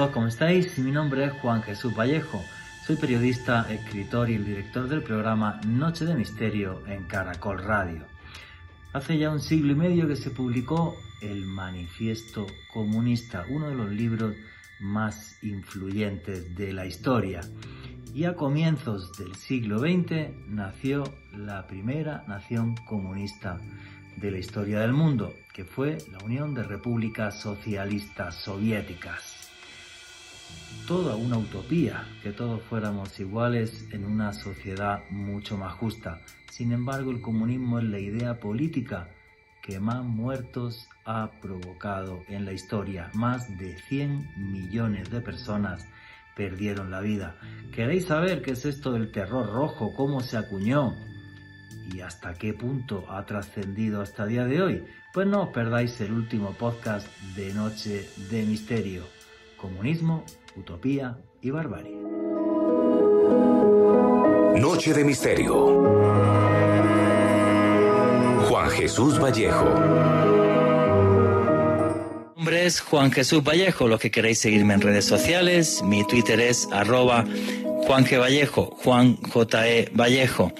todos, ¿cómo estáis? Mi nombre es Juan Jesús Vallejo. Soy periodista, escritor y el director del programa Noche de Misterio en Caracol Radio. Hace ya un siglo y medio que se publicó el Manifiesto Comunista, uno de los libros más influyentes de la historia. Y a comienzos del siglo XX nació la primera nación comunista de la historia del mundo, que fue la Unión de Repúblicas Socialistas Soviéticas. Toda una utopía, que todos fuéramos iguales en una sociedad mucho más justa. Sin embargo, el comunismo es la idea política que más muertos ha provocado en la historia. Más de 100 millones de personas perdieron la vida. ¿Queréis saber qué es esto del terror rojo? ¿Cómo se acuñó? ¿Y hasta qué punto ha trascendido hasta el día de hoy? Pues no os perdáis el último podcast de Noche de Misterio. Comunismo, utopía y barbarie. Noche de Misterio. Juan Jesús Vallejo. Mi nombre es Juan Jesús Vallejo. Los que queréis seguirme en redes sociales, mi Twitter es arroba Juan G. Vallejo, Juan J. E. Vallejo.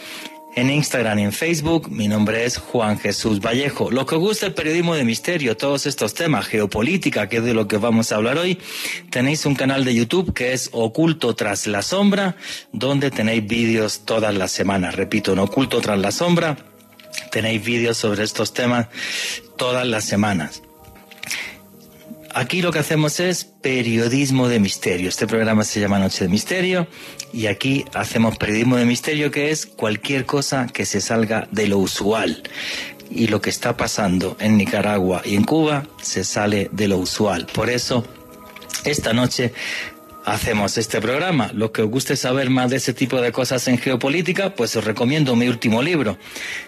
En Instagram y en Facebook, mi nombre es Juan Jesús Vallejo. Lo que gusta el periodismo de misterio, todos estos temas, geopolítica, que es de lo que vamos a hablar hoy, tenéis un canal de YouTube que es Oculto tras la sombra, donde tenéis vídeos todas las semanas. Repito, en Oculto tras la sombra, tenéis vídeos sobre estos temas todas las semanas. Aquí lo que hacemos es periodismo de misterio. Este programa se llama Noche de Misterio y aquí hacemos periodismo de misterio que es cualquier cosa que se salga de lo usual. Y lo que está pasando en Nicaragua y en Cuba se sale de lo usual. Por eso, esta noche hacemos este programa. Lo que os guste saber más de ese tipo de cosas en geopolítica, pues os recomiendo mi último libro,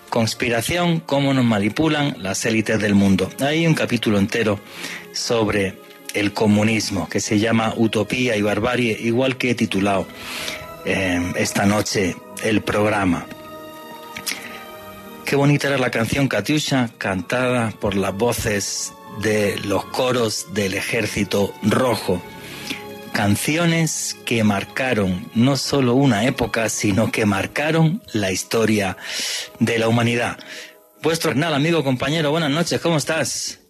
Conspiración, cómo nos manipulan las élites del mundo. Hay un capítulo entero sobre el comunismo que se llama Utopía y Barbarie, igual que he titulado eh, esta noche el programa. Qué bonita era la canción Katyusha, cantada por las voces de los coros del ejército rojo canciones que marcaron no solo una época, sino que marcaron la historia de la humanidad. Vuestro Hernán, amigo, compañero, buenas noches, ¿cómo estás?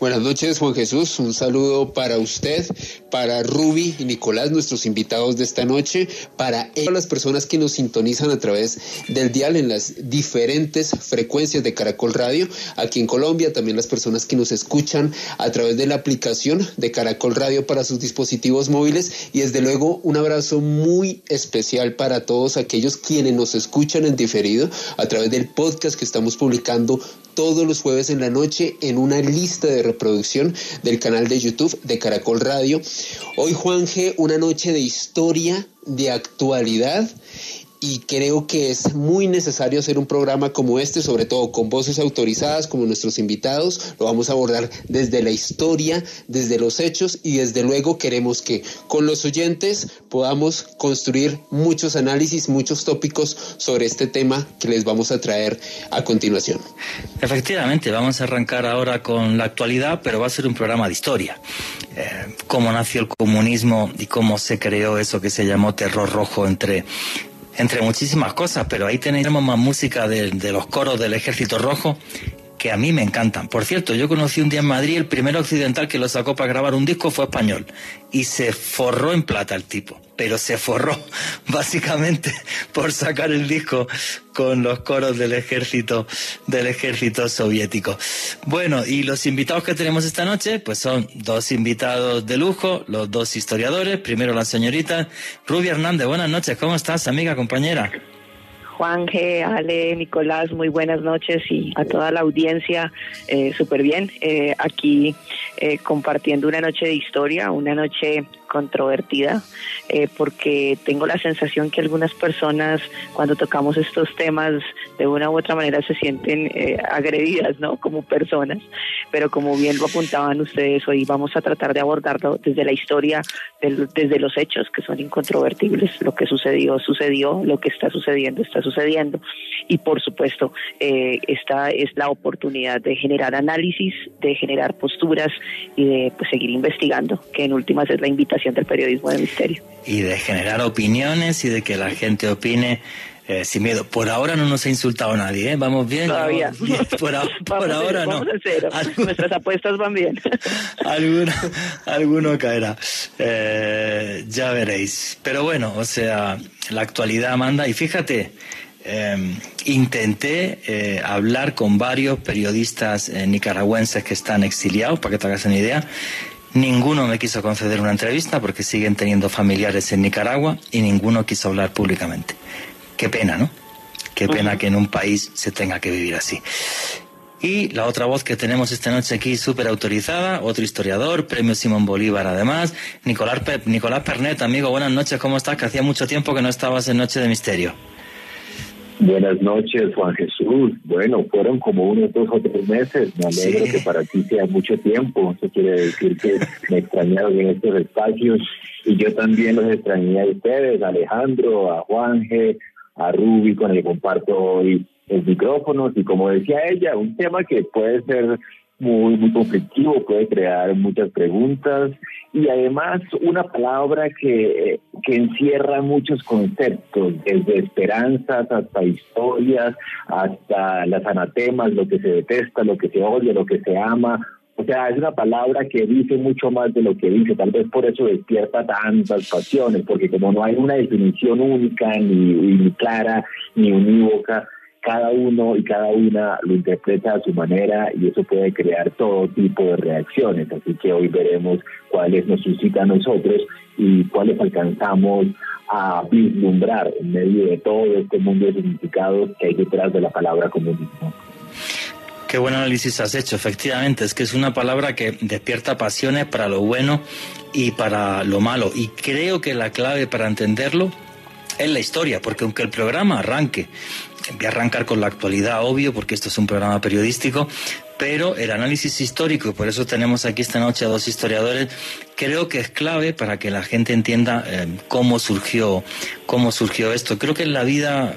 Buenas noches, Juan Jesús. Un saludo para usted, para Ruby y Nicolás, nuestros invitados de esta noche, para las personas que nos sintonizan a través del dial en las diferentes frecuencias de Caracol Radio, aquí en Colombia, también las personas que nos escuchan a través de la aplicación de Caracol Radio para sus dispositivos móviles y desde luego un abrazo muy especial para todos aquellos quienes nos escuchan en diferido a través del podcast que estamos publicando todos los jueves en la noche en una lista de reproducción del canal de YouTube de Caracol Radio. Hoy, Juan G, una noche de historia, de actualidad y creo que es muy necesario hacer un programa como este, sobre todo con voces autorizadas como nuestros invitados. Lo vamos a abordar desde la historia, desde los hechos y desde luego queremos que con los oyentes podamos construir muchos análisis, muchos tópicos sobre este tema que les vamos a traer a continuación. Efectivamente, vamos a arrancar ahora con la actualidad, pero va a ser un programa de historia. Eh, cómo nació el comunismo y cómo se creó eso que se llamó terror rojo entre entre muchísimas cosas, pero ahí tenemos más música de, de, los coros del Ejército Rojo que a mí me encantan. Por cierto, yo conocí un día en Madrid, el primer occidental que lo sacó para grabar un disco fue español y se forró en plata el tipo, pero se forró básicamente por sacar el disco con los coros del ejército del ejército soviético. Bueno, y los invitados que tenemos esta noche, pues son dos invitados de lujo, los dos historiadores. Primero la señorita Rubia Hernández. Buenas noches, ¿cómo estás, amiga, compañera? Juan G, Ale, Nicolás, muy buenas noches y a toda la audiencia, eh, súper bien. Eh, aquí eh, compartiendo una noche de historia, una noche controvertida, eh, porque tengo la sensación que algunas personas cuando tocamos estos temas de una u otra manera se sienten eh, agredidas, ¿no? Como personas, pero como bien lo apuntaban ustedes, hoy vamos a tratar de abordarlo desde la historia, desde los hechos que son incontrovertibles, lo que sucedió, sucedió, lo que está sucediendo, está sucediendo, y por supuesto, eh, esta es la oportunidad de generar análisis, de generar posturas y de pues, seguir investigando, que en últimas es la invitación del periodismo de misterio. Y de generar opiniones y de que la gente opine eh, sin miedo. Por ahora no nos ha insultado nadie, ¿eh? Vamos bien. Todavía. Por, ahora no. Nuestras apuestas van bien. alguno, alguno caerá. Eh, ya veréis. Pero bueno, o sea, la actualidad manda. Y fíjate, em, intenté eh, hablar con varios periodistas nicaragüenses que están exiliados, para que te hagas una idea. Ninguno me quiso conceder una entrevista porque siguen teniendo familiares en Nicaragua y ninguno quiso hablar públicamente. Qué pena, ¿no? Qué pena que en un país se tenga que vivir así. Y la otra voz que tenemos esta noche aquí, súper autorizada, otro historiador, premio Simón Bolívar además, Nicolás, Nicolás Pernet, amigo, buenas noches, ¿cómo estás? Que hacía mucho tiempo que no estabas en Noche de Misterio. Buenas noches, Juan Jesús. Bueno, fueron como unos dos o tres meses. Me alegro que para ti sea mucho tiempo. Eso quiere decir que me extrañaron en estos espacios y yo también los extrañé a ustedes, a Alejandro, a Juanje, a Ruby con el que comparto hoy el micrófonos y como decía ella, un tema que puede ser muy, muy conflictivo, puede crear muchas preguntas y además una palabra que, que encierra muchos conceptos, desde esperanzas hasta historias, hasta las anatemas, lo que se detesta, lo que se odia, lo que se ama, o sea, es una palabra que dice mucho más de lo que dice, tal vez por eso despierta tantas pasiones, porque como no hay una definición única, ni, ni clara, ni unívoca, cada uno y cada una lo interpreta a su manera y eso puede crear todo tipo de reacciones. Así que hoy veremos cuáles nos suscita a nosotros y cuáles alcanzamos a vislumbrar en medio de todo este mundo de significados que hay detrás de la palabra comunismo. Qué buen análisis has hecho, efectivamente, es que es una palabra que despierta pasiones para lo bueno y para lo malo. Y creo que la clave para entenderlo es la historia, porque aunque el programa arranque, voy a arrancar con la actualidad, obvio, porque esto es un programa periodístico, pero el análisis histórico, y por eso tenemos aquí esta noche a dos historiadores, creo que es clave para que la gente entienda eh, cómo surgió, cómo surgió esto. Creo que en la vida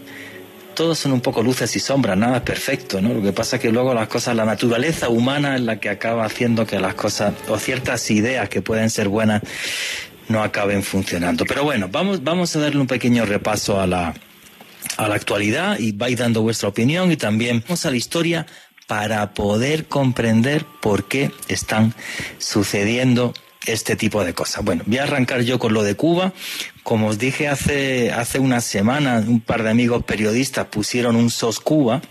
todos son un poco luces y sombras, nada es perfecto, ¿no? Lo que pasa es que luego las cosas, la naturaleza humana es la que acaba haciendo que las cosas o ciertas ideas que pueden ser buenas no acaben funcionando. Pero bueno, vamos, vamos a darle un pequeño repaso a la, a la actualidad y vais dando vuestra opinión y también vamos a la historia para poder comprender por qué están sucediendo este tipo de cosas. Bueno, voy a arrancar yo con lo de Cuba. Como os dije hace, hace unas semanas, un par de amigos periodistas pusieron un SOS Cuba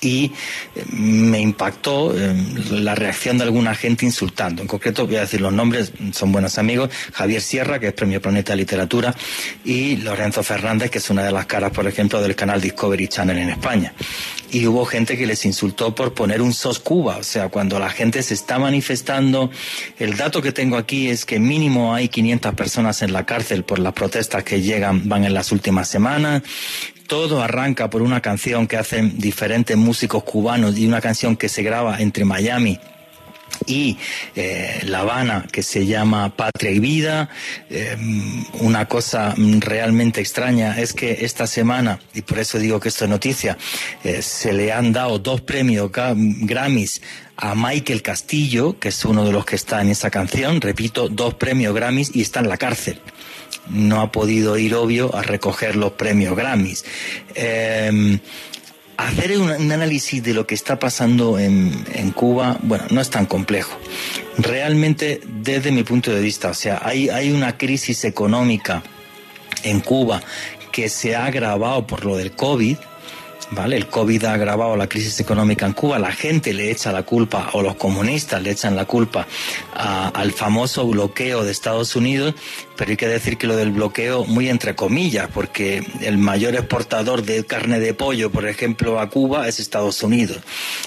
y eh, me impactó eh, la reacción de alguna gente insultando. En concreto, voy a decir los nombres, son buenos amigos, Javier Sierra, que es Premio Planeta de Literatura, y Lorenzo Fernández, que es una de las caras, por ejemplo, del canal Discovery Channel en España. Y hubo gente que les insultó por poner un SOS Cuba, o sea, cuando la gente se está manifestando, el dato que tengo aquí es que mínimo hay 500 personas en la cárcel por las protestas que llegan, van en las últimas semanas, todo arranca por una canción que hacen diferentes músicos cubanos y una canción que se graba entre Miami y eh, La Habana que se llama Patria y Vida. Eh, una cosa realmente extraña es que esta semana, y por eso digo que esto es noticia, eh, se le han dado dos premios Grammys a Michael Castillo, que es uno de los que está en esa canción, repito, dos premios Grammys y está en la cárcel no ha podido ir, obvio, a recoger los premios Grammys. Em, hacer un, análisis de lo que está pasando en, Cuba, bueno, no es tan complejo. Realmente, desde mi punto de vista, o sea, hay, hay una crisis económica en Cuba que se ha agravado por lo del COVID, ¿vale? El COVID ha agravado la crisis económica en Cuba, la gente le echa la culpa, o los comunistas le echan la culpa al famoso bloqueo de Estados Unidos, pero hay que decir que lo del bloqueo muy entre comillas, porque el mayor exportador de carne de pollo, por ejemplo, a Cuba es Estados Unidos.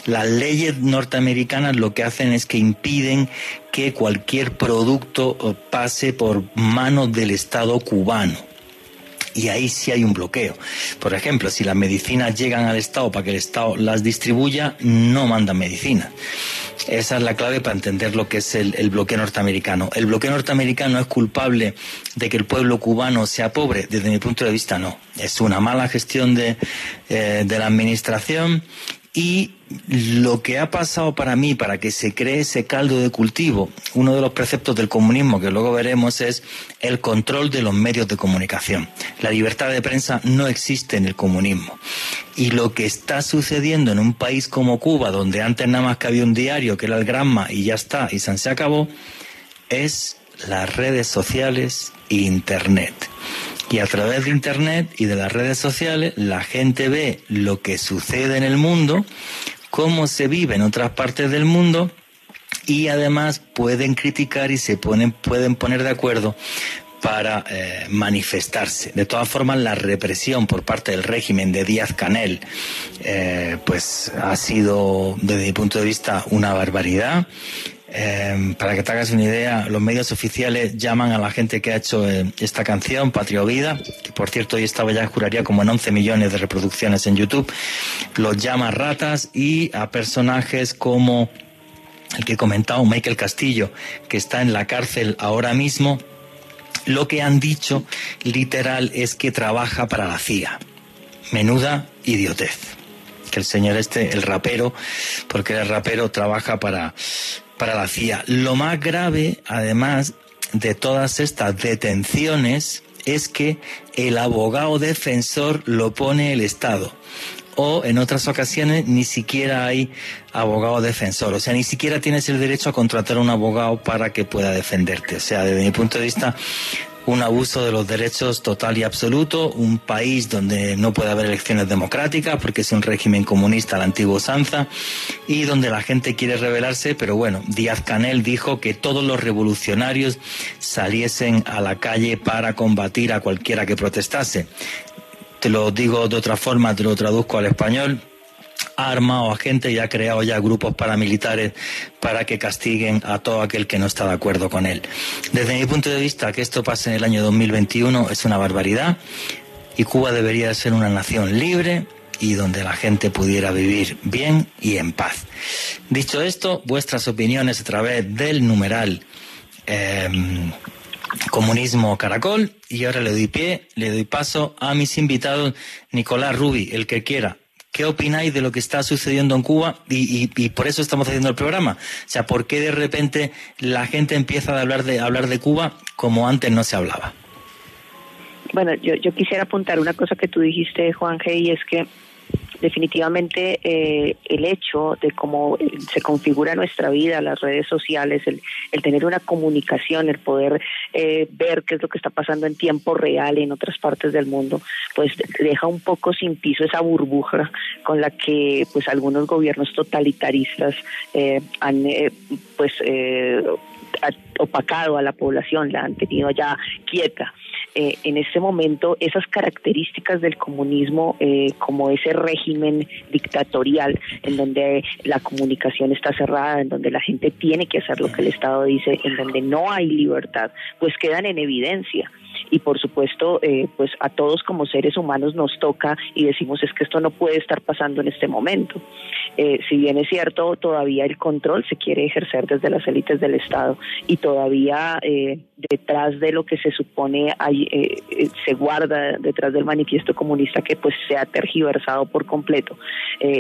Las leyes norteamericanas lo que hacen es que impiden que cualquier producto pase por manos del Estado cubano y ahí sí hay un bloqueo. Por ejemplo, si las medicinas llegan al Estado para que el Estado las distribuya, no mandan medicinas. Esa es la clave para entender lo que es el, bloqueo norteamericano. El bloqueo norteamericano es culpable de que el pueblo cubano sea pobre. Desde mi punto de vista, no. Es una mala gestión de, eh, de la administración y lo que ha pasado para mí, para que se cree ese caldo de cultivo, uno de los preceptos del comunismo que luego veremos es el control de los medios de comunicación. La libertad de prensa no existe en el comunismo. Y lo que está sucediendo en un país como Cuba, donde antes nada más que había un diario que era el Granma y ya está, y se acabó, es las redes sociales e Internet. Y a través de Internet y de las redes sociales la gente ve lo que sucede en el mundo, cómo se vive en otras partes del mundo y además pueden criticar y se pueden poner de acuerdo para eh, manifestarse. De todas formas, la represión por parte del régimen de Díaz Canel, eh, pues ha sido, desde mi punto de vista, una barbaridad. Em, para que te hagas una idea, los medios oficiales llaman a la gente que ha hecho eh, esta canción, Patria Vida, que por cierto hoy estaba ya, juraría, como en 11 millones de reproducciones en YouTube, los llama ratas y a personajes como el que he comentado, Michael Castillo, que está en la cárcel ahora mismo, lo que han dicho literal es que trabaja para la CIA. Menuda idiotez. Que el señor este, el rapero, porque el rapero trabaja para para la CIA. Lo más grave, además de todas estas detenciones, es que el abogado defensor lo pone el Estado. O en otras ocasiones ni siquiera hay abogado defensor. O sea, ni siquiera tienes el derecho a contratar un abogado para que pueda defenderte. O sea, desde mi punto de vista, un abuso de los derechos total y absoluto, un país donde no puede haber elecciones democráticas porque es un régimen comunista la antigua usanza y donde la gente quiere rebelarse, pero bueno, Díaz Canel dijo que todos los revolucionarios saliesen a la calle para combatir a cualquiera que protestase. Te lo digo de otra forma, te lo traduzco al español ha armado a gente y ha creado ya grupos paramilitares para que castiguen a todo aquel que no está de acuerdo con él. Desde mi punto de vista, que esto pase en el año 2021 es una barbaridad y Cuba debería ser una nación libre y donde la gente pudiera vivir bien y en paz. Dicho esto, vuestras opiniones a través del numeral em, Comunismo Caracol y ahora le doy pie, le doy paso a mis invitados Nicolás Rubi, el que quiera ¿Qué opináis de lo que está sucediendo en Cuba? Y, por eso estamos haciendo el programa. O sea, ¿por qué de repente la gente empieza a hablar de, hablar de Cuba como antes no se hablaba? Bueno, yo, yo quisiera apuntar una cosa que tú dijiste, Juan G, y es que definitivamente eh, el hecho de cómo se configura nuestra vida, las redes sociales, el, tener una comunicación, el poder eh, ver qué es lo que está pasando en tiempo real en otras partes del mundo, pues deja un poco sin piso esa burbuja con la que pues algunos gobiernos totalitaristas eh, han pues opacado a la población, la han tenido ya quieta. Eh, en este momento esas características del comunismo eh, como ese régimen dictatorial en donde la comunicación está cerrada, en donde la gente tiene que hacer lo que el Estado dice, en donde no hay libertad, pues quedan en evidencia y por supuesto eh, pues a todos como seres humanos nos toca y decimos es que esto no puede estar pasando en este momento. Eh, si bien es cierto, todavía el control se quiere ejercer desde las élites del Estado y todavía eh, detrás de lo que se supone hay, se guarda detrás del manifiesto comunista que pues se ha tergiversado por completo.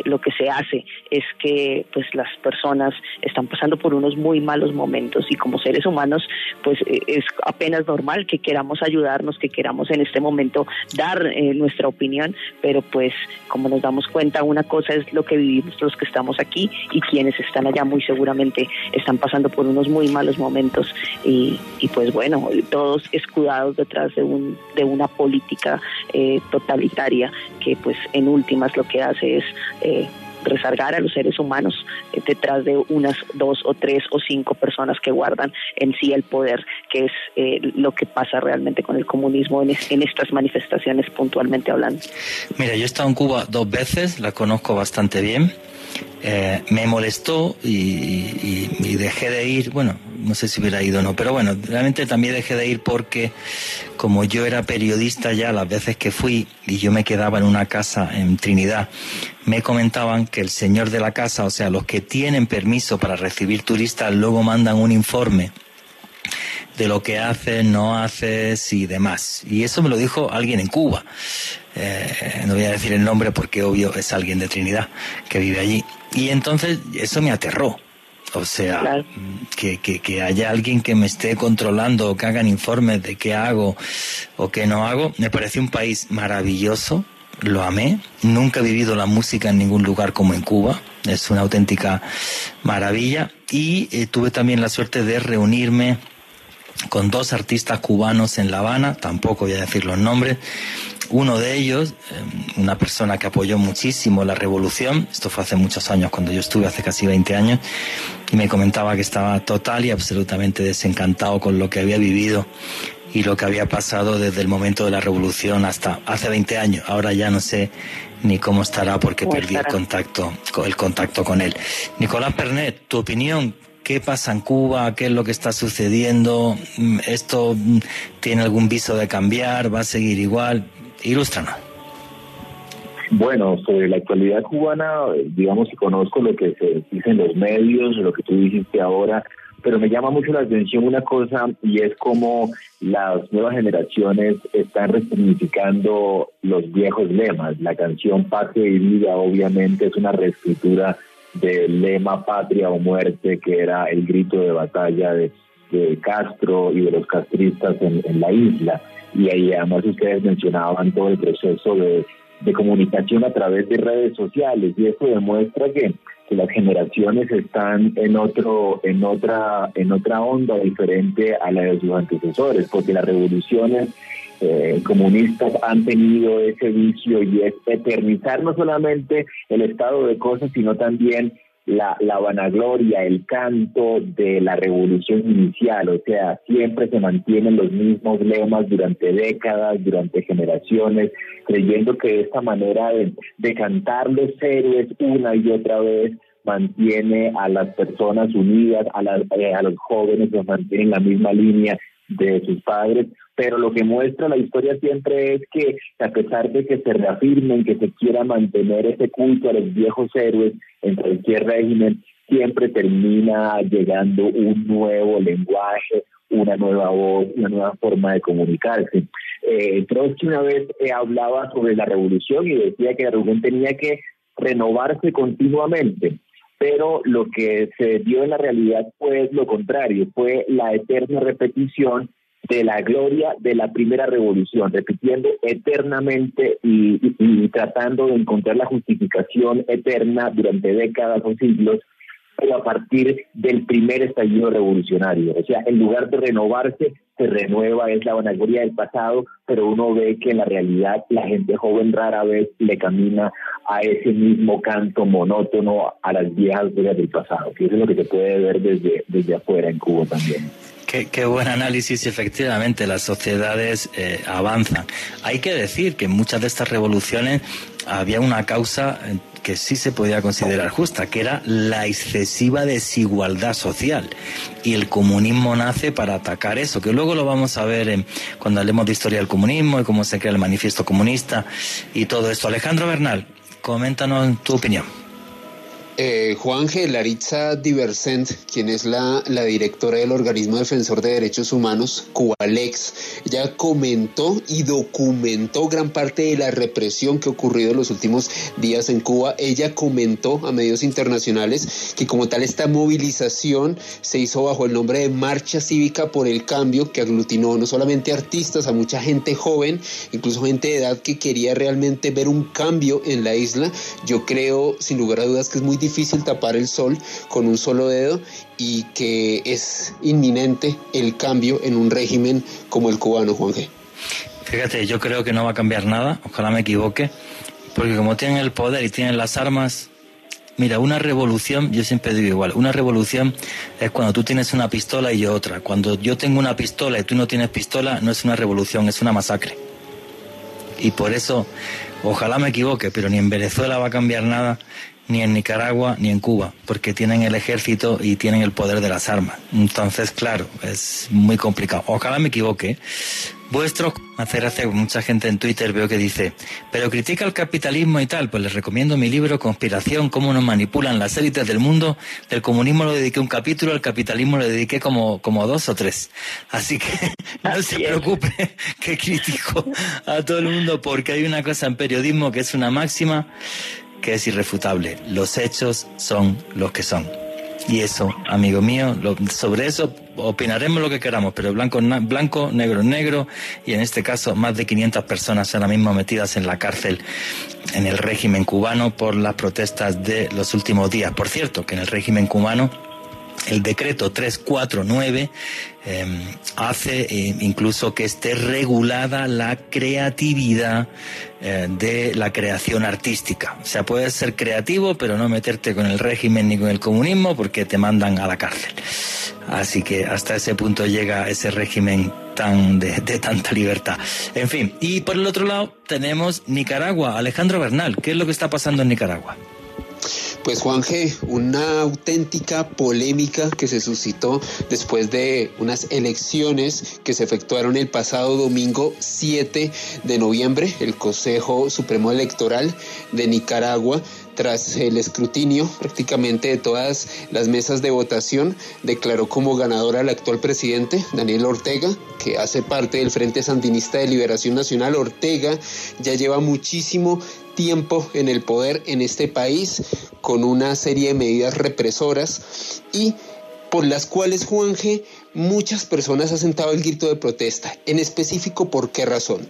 lo que se hace es que pues las personas están pasando por unos muy malos momentos y como seres humanos pues es apenas normal que queramos ayudarnos, que queramos en este momento dar eh, nuestra opinión, pero pues como nos damos cuenta, una cosa es lo que vivimos los que estamos aquí y quienes están allá muy seguramente están pasando por unos muy malos momentos y, pues bueno, todos escudados detrás de, un, de una política eh, totalitaria que pues en últimas lo que hace es... Eh, rezargar a los seres humanos eh, detrás de unas dos o tres o cinco personas que guardan en sí el poder, que es eh, lo que pasa realmente con el comunismo en, en, estas manifestaciones puntualmente hablando. Mira, yo he estado en Cuba dos veces, la conozco bastante bien. Eh, me molestó y, dejé de ir, bueno, no sé si hubiera ido o no, pero bueno, realmente también dejé de ir porque como yo era periodista ya las veces que fui y yo me quedaba en una casa en Trinidad, me comentaban que el señor de la casa, o sea, los que tienen permiso para recibir turistas, luego mandan un informe de lo que haces, no haces y demás. Y eso me lo dijo alguien en Cuba. Eh, no voy a decir el nombre porque obvio es alguien de Trinidad que vive allí. Y entonces eso me aterró. O sea, que, que, que, haya alguien que me esté controlando o que hagan informes de qué hago o qué no hago. Me parece un país maravilloso, lo amé. Nunca he vivido la música en ningún lugar como en Cuba. Es una auténtica maravilla. Y eh, tuve también la suerte de reunirme con dos artistas cubanos en La Habana, tampoco voy a decir los nombres, uno de ellos, em, una persona que apoyó muchísimo la revolución, esto fue hace muchos años, cuando yo estuve hace casi 20 años, y me comentaba que estaba total y absolutamente desencantado con lo que había vivido y lo que había pasado desde el momento de la revolución hasta hace 20 años. Ahora ya no sé ni cómo estará porque perdí el contacto, el contacto con él. Nicolás Pernet, tu opinión, ¿Qué pasa en Cuba? ¿Qué es lo que está sucediendo? ¿Esto tiene algún viso de cambiar? ¿Va a seguir igual? Ilústranos. Bueno, sobre la actualidad cubana, digamos que conozco lo que se dice en los medios, lo que tú dijiste ahora, pero me llama mucho la atención una cosa y es cómo las nuevas generaciones están resignificando los viejos lemas. La canción Patria y Vida obviamente es una reescritura del lema Patria o Muerte, que era el grito de batalla de, Castro y de los castristas en la isla. Y ahí además ustedes mencionaban todo el proceso de, comunicación a través de redes sociales y esto demuestra que, las generaciones están en otro en otra en otra onda diferente a la de sus antecesores porque las revoluciones eh, comunistas han tenido ese vicio y es eternizar no solamente el estado de cosas sino también la, la vanagloria, el canto de la revolución inicial, o sea, siempre se mantienen los mismos lemas durante décadas, durante generaciones, creyendo que esta manera de, de cantar los héroes una y otra vez mantiene a las personas unidas, a, eh, a los jóvenes los mantiene en la misma línea de sus padres, pero lo que muestra la historia siempre es que a pesar de que se reafirmen, que se quiera mantener ese culto a los viejos héroes en cualquier régimen, siempre termina llegando un nuevo lenguaje, una nueva voz, una nueva forma de comunicarse. Eh, Trotsky una vez eh, hablaba sobre la revolución y decía que la revolución tenía que renovarse continuamente pero lo que se dio en la realidad fue lo contrario, fue la eterna repetición de la gloria de la primera revolución, repitiendo eternamente y, tratando de encontrar la justificación eterna durante décadas o siglos a partir del primer estallido revolucionario. O sea, en lugar de renovarse, se renueva, es la vanagloria del pasado, pero uno ve que en la realidad la gente joven rara vez le camina a ese mismo canto monótono a las viejas glorias del pasado, que eso es lo que se puede ver desde, desde afuera en Cuba también. Qué, buen análisis, efectivamente, las sociedades eh, avanzan. Hay que decir que en muchas de estas revoluciones había una causa eh, que sí se podía considerar justa, que era la excesiva desigualdad social. Y el comunismo nace para atacar eso, que luego lo vamos a ver cuando hablemos de historia del comunismo y cómo se crea el manifiesto comunista y todo esto. Alejandro Bernal, coméntanos tu opinión. Eh, Juan G. Laritza Diversent, quien es la, la, directora del organismo defensor de derechos humanos, Cubalex, ya comentó y documentó gran parte de la represión que ha ocurrido en los últimos días en Cuba. Ella comentó a medios internacionales que como tal esta movilización se hizo bajo el nombre de Marcha Cívica por el Cambio, que aglutinó no solamente artistas, a mucha gente joven, incluso gente de edad que quería realmente ver un cambio en la isla. Yo creo, sin lugar a dudas, que es muy difícil tapar el sol con un solo dedo y que es inminente el cambio en un régimen como el cubano, Juan G. Fíjate, yo creo que no va a cambiar nada, ojalá me equivoque, porque como tienen el poder y tienen las armas, mira, una revolución, yo siempre digo igual, una revolución es cuando tú tienes una pistola y yo otra. Cuando yo tengo una pistola y tú no tienes pistola, no es una revolución, es una masacre. Y por eso, ojalá me equivoque, pero ni en Venezuela va a cambiar nada, ni en Nicaragua ni en Cuba, porque tienen el ejército y tienen el poder de las armas. Entonces, claro, es muy complicado. Ojalá me equivoque. Vuestro, hacer hace mucha gente en Twitter veo que dice, pero critica el capitalismo y tal, pues les recomiendo mi libro Conspiración, cómo nos manipulan las élites del mundo. Del comunismo lo dediqué un capítulo, al capitalismo lo dediqué como, como dos o tres. Así que no se preocupe que critico a todo el mundo porque hay una cosa en periodismo que es una máxima que es irrefutable. Los hechos son los que son. Y eso, amigo mío, sobre eso opinaremos lo que queramos, pero blanco blanco, negro negro, y en este caso más de 500 personas ahora mismo metidas en la cárcel en el régimen cubano por las protestas de los últimos días. Por cierto, que en el régimen cubano el decreto 349 em, hace eh, incluso que esté regulada la creatividad eh, de la creación artística. O sea, puedes ser creativo, pero no meterte con el régimen ni con el comunismo porque te mandan a la cárcel. Así que hasta ese punto llega ese régimen tan de, de tanta libertad. En fin, y por el otro lado tenemos Nicaragua. Alejandro Bernal, ¿qué es lo que está pasando en Nicaragua? Pues Juan G, una auténtica polémica que se suscitó después de unas elecciones que se efectuaron el pasado domingo 7 de noviembre. El Consejo Supremo Electoral de Nicaragua tras el escrutinio prácticamente de todas las mesas de votación, declaró como ganadora al actual presidente, Daniel Ortega, que hace parte del Frente Sandinista de Liberación Nacional. Ortega ya lleva muchísimo tiempo en el poder en este país con una serie de medidas represoras y por las cuales Juan G muchas personas han sentado el grito de protesta. En específico, ¿por qué razón?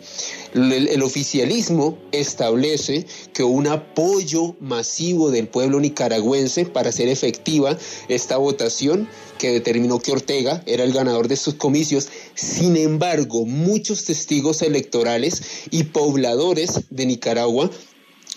El, oficialismo establece que un apoyo masivo del pueblo nicaragüense para hacer efectiva esta votación que determinó que Ortega era el ganador de estos comicios. Sin embargo, muchos testigos electorales y pobladores de Nicaragua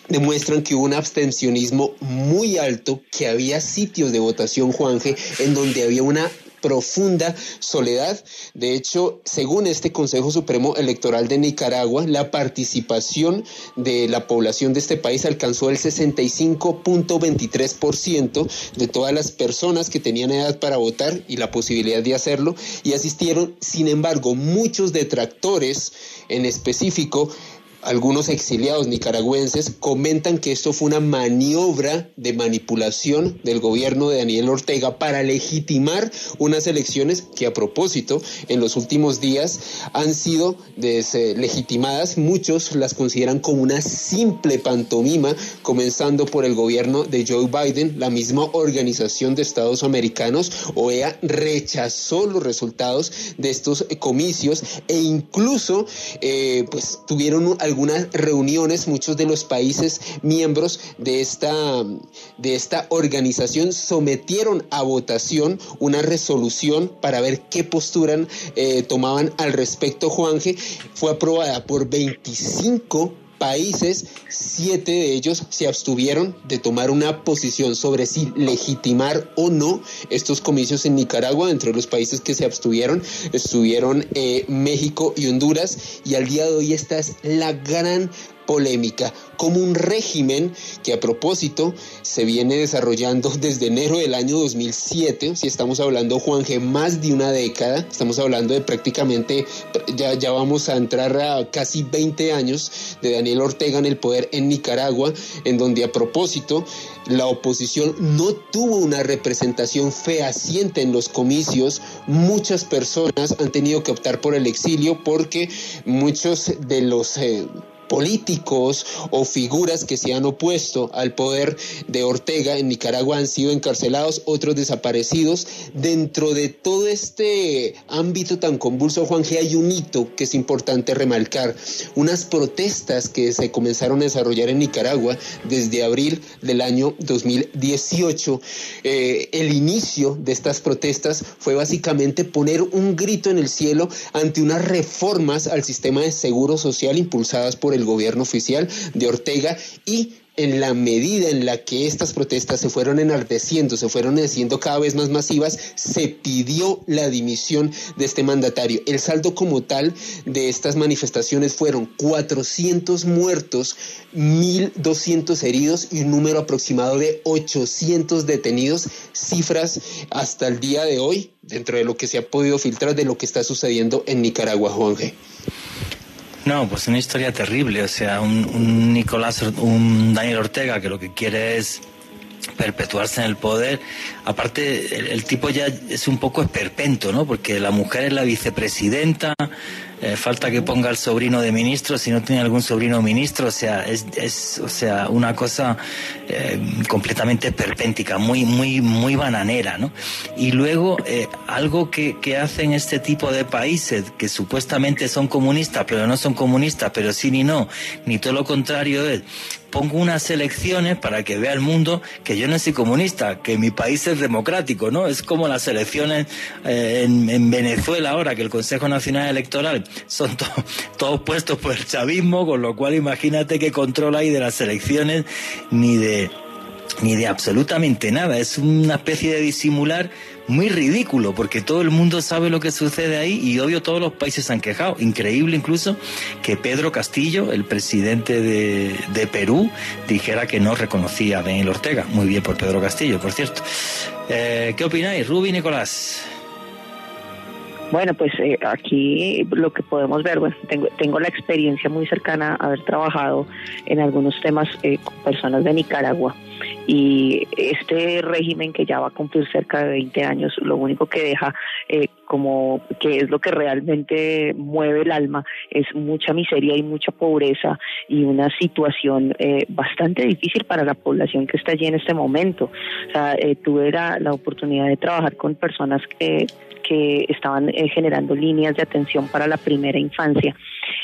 demuestran que hubo un abstencionismo muy alto, que había sitios de votación, Juanje, en donde había una profunda soledad. De hecho, según este Consejo Supremo Electoral de Nicaragua, la participación de la población de este país alcanzó el 65.23% de todas las personas que tenían edad para votar y la posibilidad de hacerlo y asistieron, sin embargo, muchos detractores en específico algunos exiliados nicaragüenses comentan que esto fue una maniobra de manipulación del gobierno de Daniel Ortega para legitimar unas elecciones que a propósito en los últimos días han sido deslegitimadas. Muchos las consideran como una simple pantomima, comenzando por el gobierno de Joe Biden. La misma Organización de Estados Americanos, OEA, rechazó los resultados de estos comicios e incluso eh, pues tuvieron algún algunas reuniones, muchos de los países miembros de esta, de esta organización sometieron a votación una resolución para ver qué postura eh, tomaban al respecto, Juanje. Fue aprobada por 25 países, siete de ellos se abstuvieron de tomar una posición sobre si legitimar o no estos comicios en Nicaragua. Entre los países que se abstuvieron estuvieron eh, México y Honduras. Y al día de hoy esta es la gran polémica como un régimen que a propósito se viene desarrollando desde enero del año 2007, si estamos hablando Juan G, más de una década, estamos hablando de prácticamente, ya, ya vamos a entrar a casi 20 años de Daniel Ortega en el poder en Nicaragua, en donde a propósito la oposición no tuvo una representación fehaciente en los comicios, muchas personas han tenido que optar por el exilio porque muchos de los... Eh, políticos o figuras que se han opuesto al poder de Ortega en Nicaragua han sido encarcelados, otros desaparecidos. Dentro de todo este ámbito tan convulso, Juan G, hay un hito que es importante remarcar. Unas protestas que se comenzaron a desarrollar en Nicaragua desde abril del año 2018. Eh, el inicio de estas protestas fue básicamente poner un grito en el cielo ante unas reformas al sistema de seguro social impulsadas por el gobierno oficial de Ortega y en la medida en la que estas protestas se fueron enardeciendo, se fueron haciendo cada vez más masivas, se pidió la dimisión de este mandatario. El saldo como tal de estas manifestaciones fueron 400 muertos, 1.200 heridos y un número aproximado de 800 detenidos, cifras hasta el día de hoy, dentro de lo que se ha podido filtrar de lo que está sucediendo en Nicaragua, Juan G. No, pues una historia terrible. O sea, un, Nicolás, un Daniel Ortega que lo que quiere es perpetuarse en el poder. Aparte, el, tipo ya es un poco esperpento, ¿no? Porque la mujer es la vicepresidenta, eh, falta que ponga el sobrino de ministro, si no tiene algún sobrino ministro, o sea, es, o sea, una cosa eh, completamente perpéntica, muy, muy, muy bananera, ¿no? Y luego, eh, algo que, que hacen este tipo de países, que supuestamente son comunistas, pero no son comunistas, pero sí ni no, ni todo lo contrario es, pongo unas elecciones para que vea el mundo que yo no soy comunista, que mi país es democrático, ¿no? Es como las elecciones en, en, Venezuela ahora, que el Consejo Nacional Electoral son todos puestos por el chavismo, con lo cual imagínate qué control hay de las elecciones ni de ni de absolutamente nada. Es una especie de disimular muy ridículo, porque todo el mundo sabe lo que sucede ahí y obvio todos los países han quejado. Increíble incluso que Pedro Castillo, el presidente de, de Perú, dijera que no reconocía a Daniel Ortega. Muy bien por Pedro Castillo, por cierto. Eh, ¿Qué opináis, Rubi Nicolás? Bueno, pues eh, aquí lo que podemos ver, bueno, tengo, tengo la experiencia muy cercana a haber trabajado en algunos temas eh, con personas de Nicaragua y este régimen que ya va a cumplir cerca de 20 años, lo único que deja eh, como que es lo que realmente mueve el alma, es mucha miseria y mucha pobreza y una situación eh, bastante difícil para la población que está allí en este momento. O sea, eh, tuve la, la, oportunidad de trabajar con personas que, que estaban eh, generando líneas de atención para la primera infancia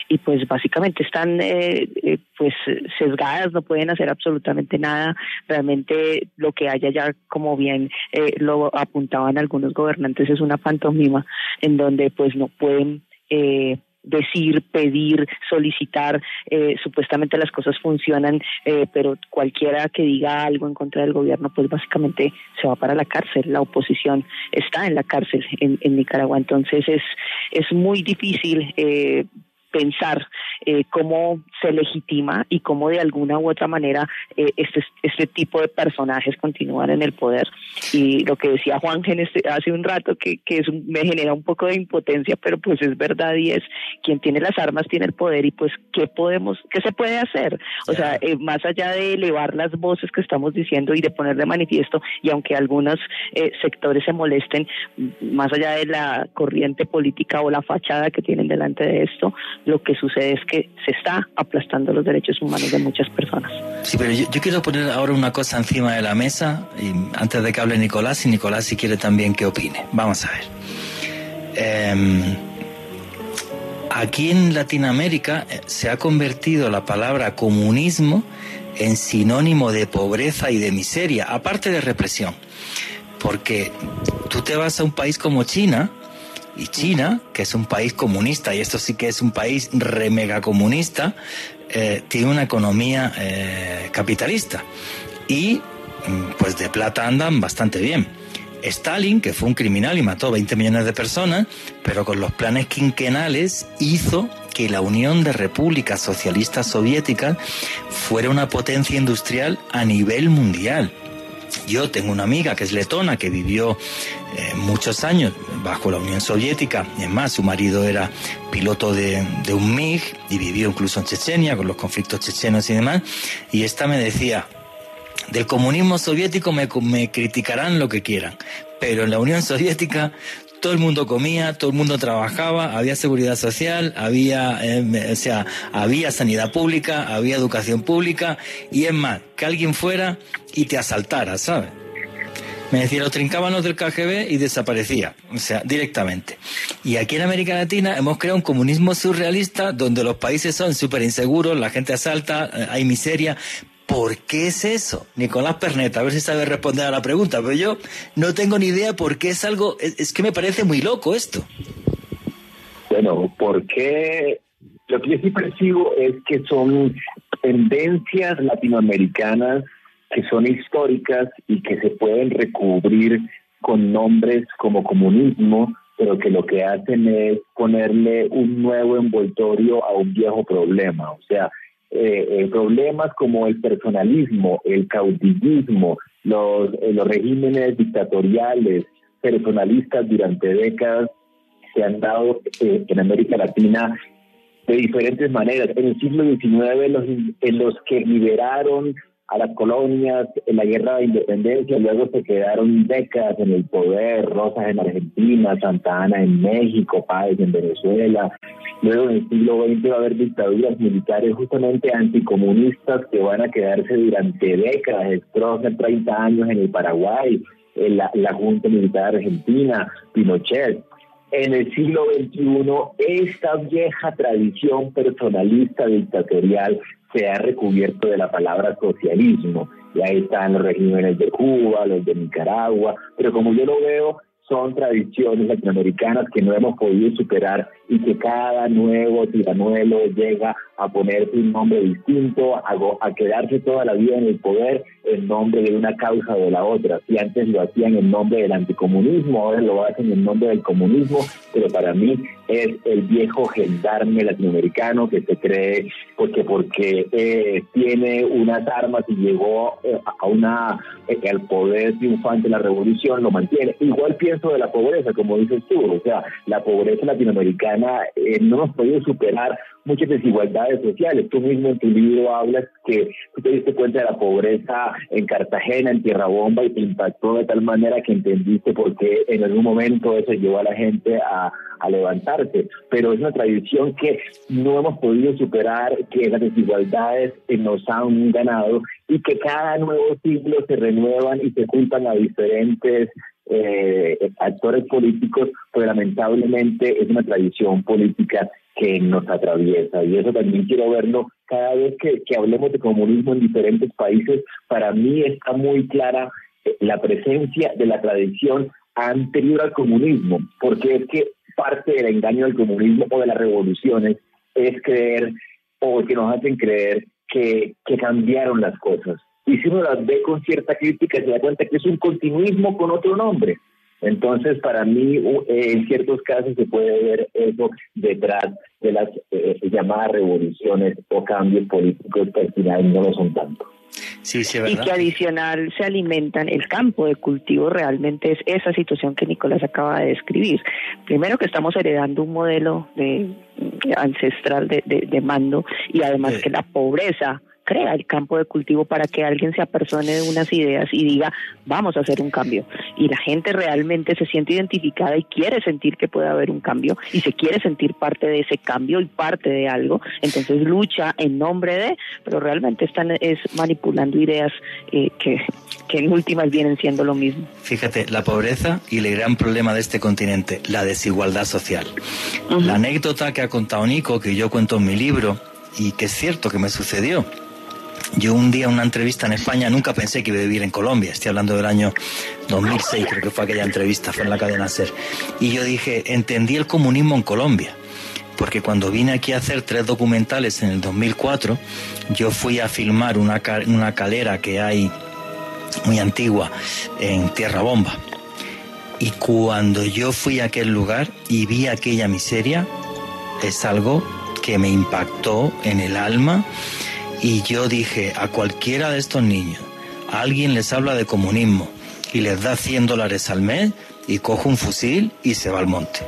y pues básicamente están eh, eh, pues sesgadas, no pueden hacer absolutamente nada. Realmente lo que haya ya, como bien eh, lo apuntaban algunos gobernantes, es una pantomima en donde pues no pueden eh, decir, pedir, solicitar, eh, supuestamente las cosas funcionan, eh, pero cualquiera que diga algo en contra del gobierno, pues básicamente se va para la cárcel. La oposición está en la cárcel en, en Nicaragua, entonces es, es muy difícil eh, pensar eh, cómo se legitima y cómo de alguna u otra manera eh, este, este tipo de personajes continúan en el poder. Y lo que decía Juan este, hace un rato, que, que es me genera un poco de impotencia, pero pues es verdad y es quien tiene las armas tiene el poder y pues qué podemos, qué se puede hacer. O sea, eh, más allá de elevar las voces que estamos diciendo y de poner de manifiesto, y aunque algunos eh, sectores se molesten, más allá de la corriente política o la fachada que tienen delante de esto, lo que sucede es que se está aplastando los derechos humanos de muchas personas. Sí, pero yo, quiero poner ahora una cosa encima de la mesa, y antes de que hable Nicolás, y Nicolás si quiere también que opine. Vamos a ver. Eh, aquí en Latinoamérica eh, se ha convertido la palabra comunismo en sinónimo de pobreza y de miseria, aparte de represión. Porque tú te vas a un país como China, y China, que es un país comunista, y esto sí que es un país remega comunista, eh, tiene una economía eh, capitalista. Y mm, pues de plata andan bastante bien. Stalin, que fue un criminal y mató 20 millones de personas, pero con los planes quinquenales hizo que la Unión de Repúblicas Socialistas Soviéticas fuera una potencia industrial a nivel mundial. Yo tengo una amiga que es letona, que vivió eh, muchos años bajo la Unión Soviética. Es más, su marido era piloto de, un MiG y vivió incluso en Chechenia con los conflictos chechenos y demás. Y esta me decía, del comunismo soviético me, me criticarán lo que quieran, pero en la Unión Soviética todo el mundo comía, todo el mundo trabajaba, había seguridad social, había, eh, o sea, había sanidad pública, había educación pública y es más, que alguien fuera y te asaltara, ¿sabes? Me decía, los del KGB y desaparecía, o sea, directamente. Y aquí en América Latina hemos creado un comunismo surrealista donde los países son súper inseguros, la gente asalta, eh, hay miseria, ¿Por qué es eso? Nicolás Perneta, a ver si sabe responder a la pregunta, pero yo no tengo ni idea por qué es algo, es, que me parece muy loco esto. Bueno, porque lo que yo sí percibo es que son tendencias latinoamericanas que son históricas y que se pueden recubrir con nombres como comunismo, pero que lo que hacen es ponerle un nuevo envoltorio a un viejo problema. O sea, eh, eh, problemas como el personalismo, el caudillismo, los, eh, los regímenes dictatoriales, personalistas durante décadas se han dado en América Latina de diferentes maneras. En el siglo XIX, los, en los que liberaron a las colonias en la guerra de independencia, luego se quedaron décadas en el poder, Rosas en Argentina, Santa Ana en México, Páez en Venezuela. Luego en el siglo XX va a haber dictaduras militares justamente anticomunistas que van a quedarse durante décadas, Stroessner 30 años en el Paraguay, en la Junta Militar Argentina, Pinochet en el siglo XXI esta vieja tradición personalista dictatorial se ha recubierto de la palabra socialismo. Y ahí están los regímenes de Cuba, los de Nicaragua, pero como yo lo veo, son tradiciones latinoamericanas que no hemos podido superar y que cada nuevo tiranuelo llega a ponerse un nombre distinto, a, a, quedarse toda la vida en el poder en nombre de una causa o de la otra. Si antes lo hacían en nombre del anticomunismo, ahora lo hacen en nombre del comunismo, pero para mí es el viejo gendarme latinoamericano que se cree porque porque eh, tiene unas armas y llegó eh, a una eh, al poder triunfante la revolución lo mantiene. Igual pienso de la pobreza, como dices tú, o sea, la pobreza latinoamericana no hemos podido superar muchas desigualdades sociales. Tú mismo en tu libro hablas que tú te diste cuenta de la pobreza en Cartagena, en Tierra Bomba, y te impactó de tal manera que entendiste por qué en algún momento eso llevó a la gente a, a levantarse. Pero es una tradición que no hemos podido superar, que las desigualdades nos han ganado y que cada nuevo siglo se renuevan y se juntan a diferentes eh, actores políticos, pues lamentablemente es una tradición política que nos atraviesa. Y eso también quiero verlo cada vez que, hablemos de comunismo en diferentes países. Para mí está muy clara eh, la presencia de la tradición anterior al comunismo, porque es que parte del engaño del comunismo o de las revoluciones es creer o que nos hacen creer que, que cambiaron las cosas. Y si uno las ve con cierta crítica, se da cuenta que es un continuismo con otro nombre. Entonces, para mí, en ciertos casos se puede ver eso detrás de las eh, llamadas revoluciones o cambios políticos que al final no lo son tanto. Sí, sí, y que adicional se alimentan, el campo de cultivo realmente es esa situación que Nicolás acaba de describir. Primero que estamos heredando un modelo de, ancestral de, de, mando y además que la pobreza crea el campo de cultivo para que alguien se apersone de unas ideas y diga, vamos a hacer un cambio. Y la gente realmente se siente identificada y quiere sentir que puede haber un cambio y se quiere sentir parte de ese cambio y parte de algo. Entonces lucha en nombre de, pero realmente están es manipulando ideas eh, que, que en últimas vienen siendo lo mismo. Fíjate, la pobreza y el gran problema de este continente, la desigualdad social. La anécdota que ha contado Nico, que yo cuento en mi libro, y que es cierto que me sucedió. Yo un día una entrevista en España nunca pensé que iba a vivir en Colombia. Estoy hablando del año 2006, creo que fue aquella entrevista, fue en la cadena SER. Y yo dije, entendí el comunismo en Colombia. Porque cuando vine aquí a hacer tres documentales en el 2004, yo fui a filmar una, una calera que hay muy antigua en Tierra Bomba. Y cuando yo fui a aquel lugar y vi aquella miseria, es algo que me impactó en el alma y yo dije a cualquiera de estos niños, alguien les habla de comunismo y les da 100 dólares al mes y coge un fusil y se va al monte.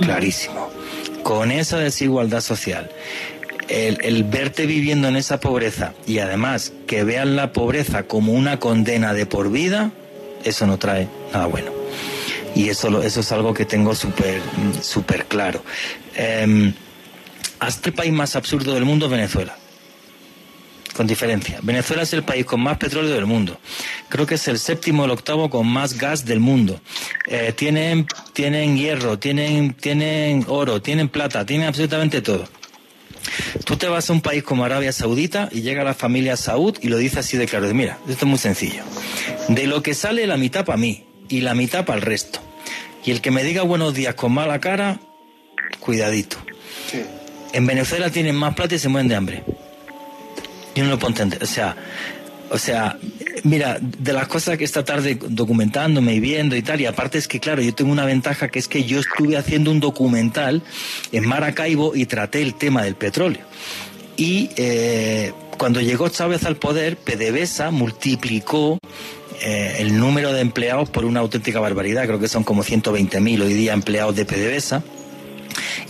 Clarísimo. Con esa desigualdad social, el, verte viviendo en esa pobreza y además que vean la pobreza como una condena de por vida, eso no trae nada bueno. Y eso, eso es algo que tengo súper super claro. Eh, hasta el país más absurdo del mundo Venezuela. Con diferencia. Venezuela es el país con más petróleo del mundo. Creo que es el séptimo o el octavo con más gas del mundo. Eh, tienen, tienen hierro, tienen, tienen oro, tienen plata, tienen absolutamente todo. Tú te vas a un país como Arabia Saudita y llega la familia Saud y lo dice así de claro. Mira, esto es muy sencillo. De lo que sale la mitad para mí y la mitad para el resto. Y el que me diga buenos días con mala cara, cuidadito. Sí. En Venezuela tienen más plata y se mueren de hambre. Yo no lo puedo entender. O sea, o sea, mira, de las cosas que esta tarde documentándome y viendo y tal, y aparte es que, claro, yo tengo una ventaja que es que yo estuve haciendo un documental en Maracaibo y traté el tema del petróleo. Y eh, cuando llegó Chávez al poder, PDVSA multiplicó eh, el número de empleados por una auténtica barbaridad. Creo que son como 120.000 hoy día empleados de PDVSA